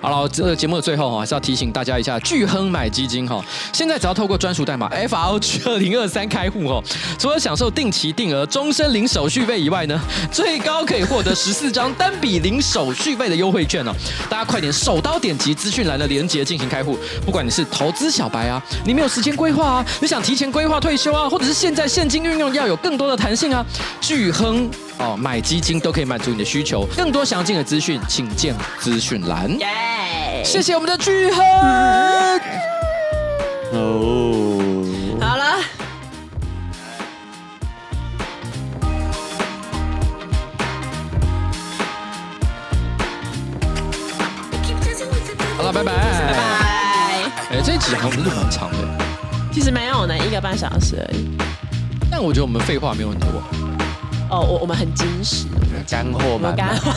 [SPEAKER 2] 好了，这个节目的最后哈，还是要提醒大家一下，巨亨买基金哈，现在只要透过专属代码 F R O G 二零二三开户哦，除了享受定期定额、终身零手续费以外呢，最高可以获得十四张单笔零手续费的优惠券哦。大家快点手刀点击资讯栏的链接进行开户。不管你是投资小白啊，你没有时间规划啊，你想提前规划退休啊，或者是现在现金运用要有更多的弹性啊，巨亨哦买基金都可以满足你的需求。更多详尽的资讯，请见资讯栏。Yeah! 谢谢我们的巨亨。
[SPEAKER 1] 哦，好了，
[SPEAKER 2] 好了，拜拜，拜拜。哎，这一集好像不是蛮长的，
[SPEAKER 1] 其实没有呢，一个半小时而已。
[SPEAKER 2] 但我觉得我们废话没有很多。
[SPEAKER 1] 哦，我我们很矜持，
[SPEAKER 4] 干货嘛，
[SPEAKER 1] 干货。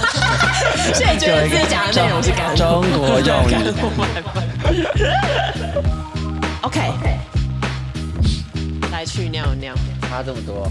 [SPEAKER 1] 所以觉得自己讲的内容是干货，
[SPEAKER 4] 中国用语。
[SPEAKER 1] OK，来去尿尿，
[SPEAKER 4] 差这么多。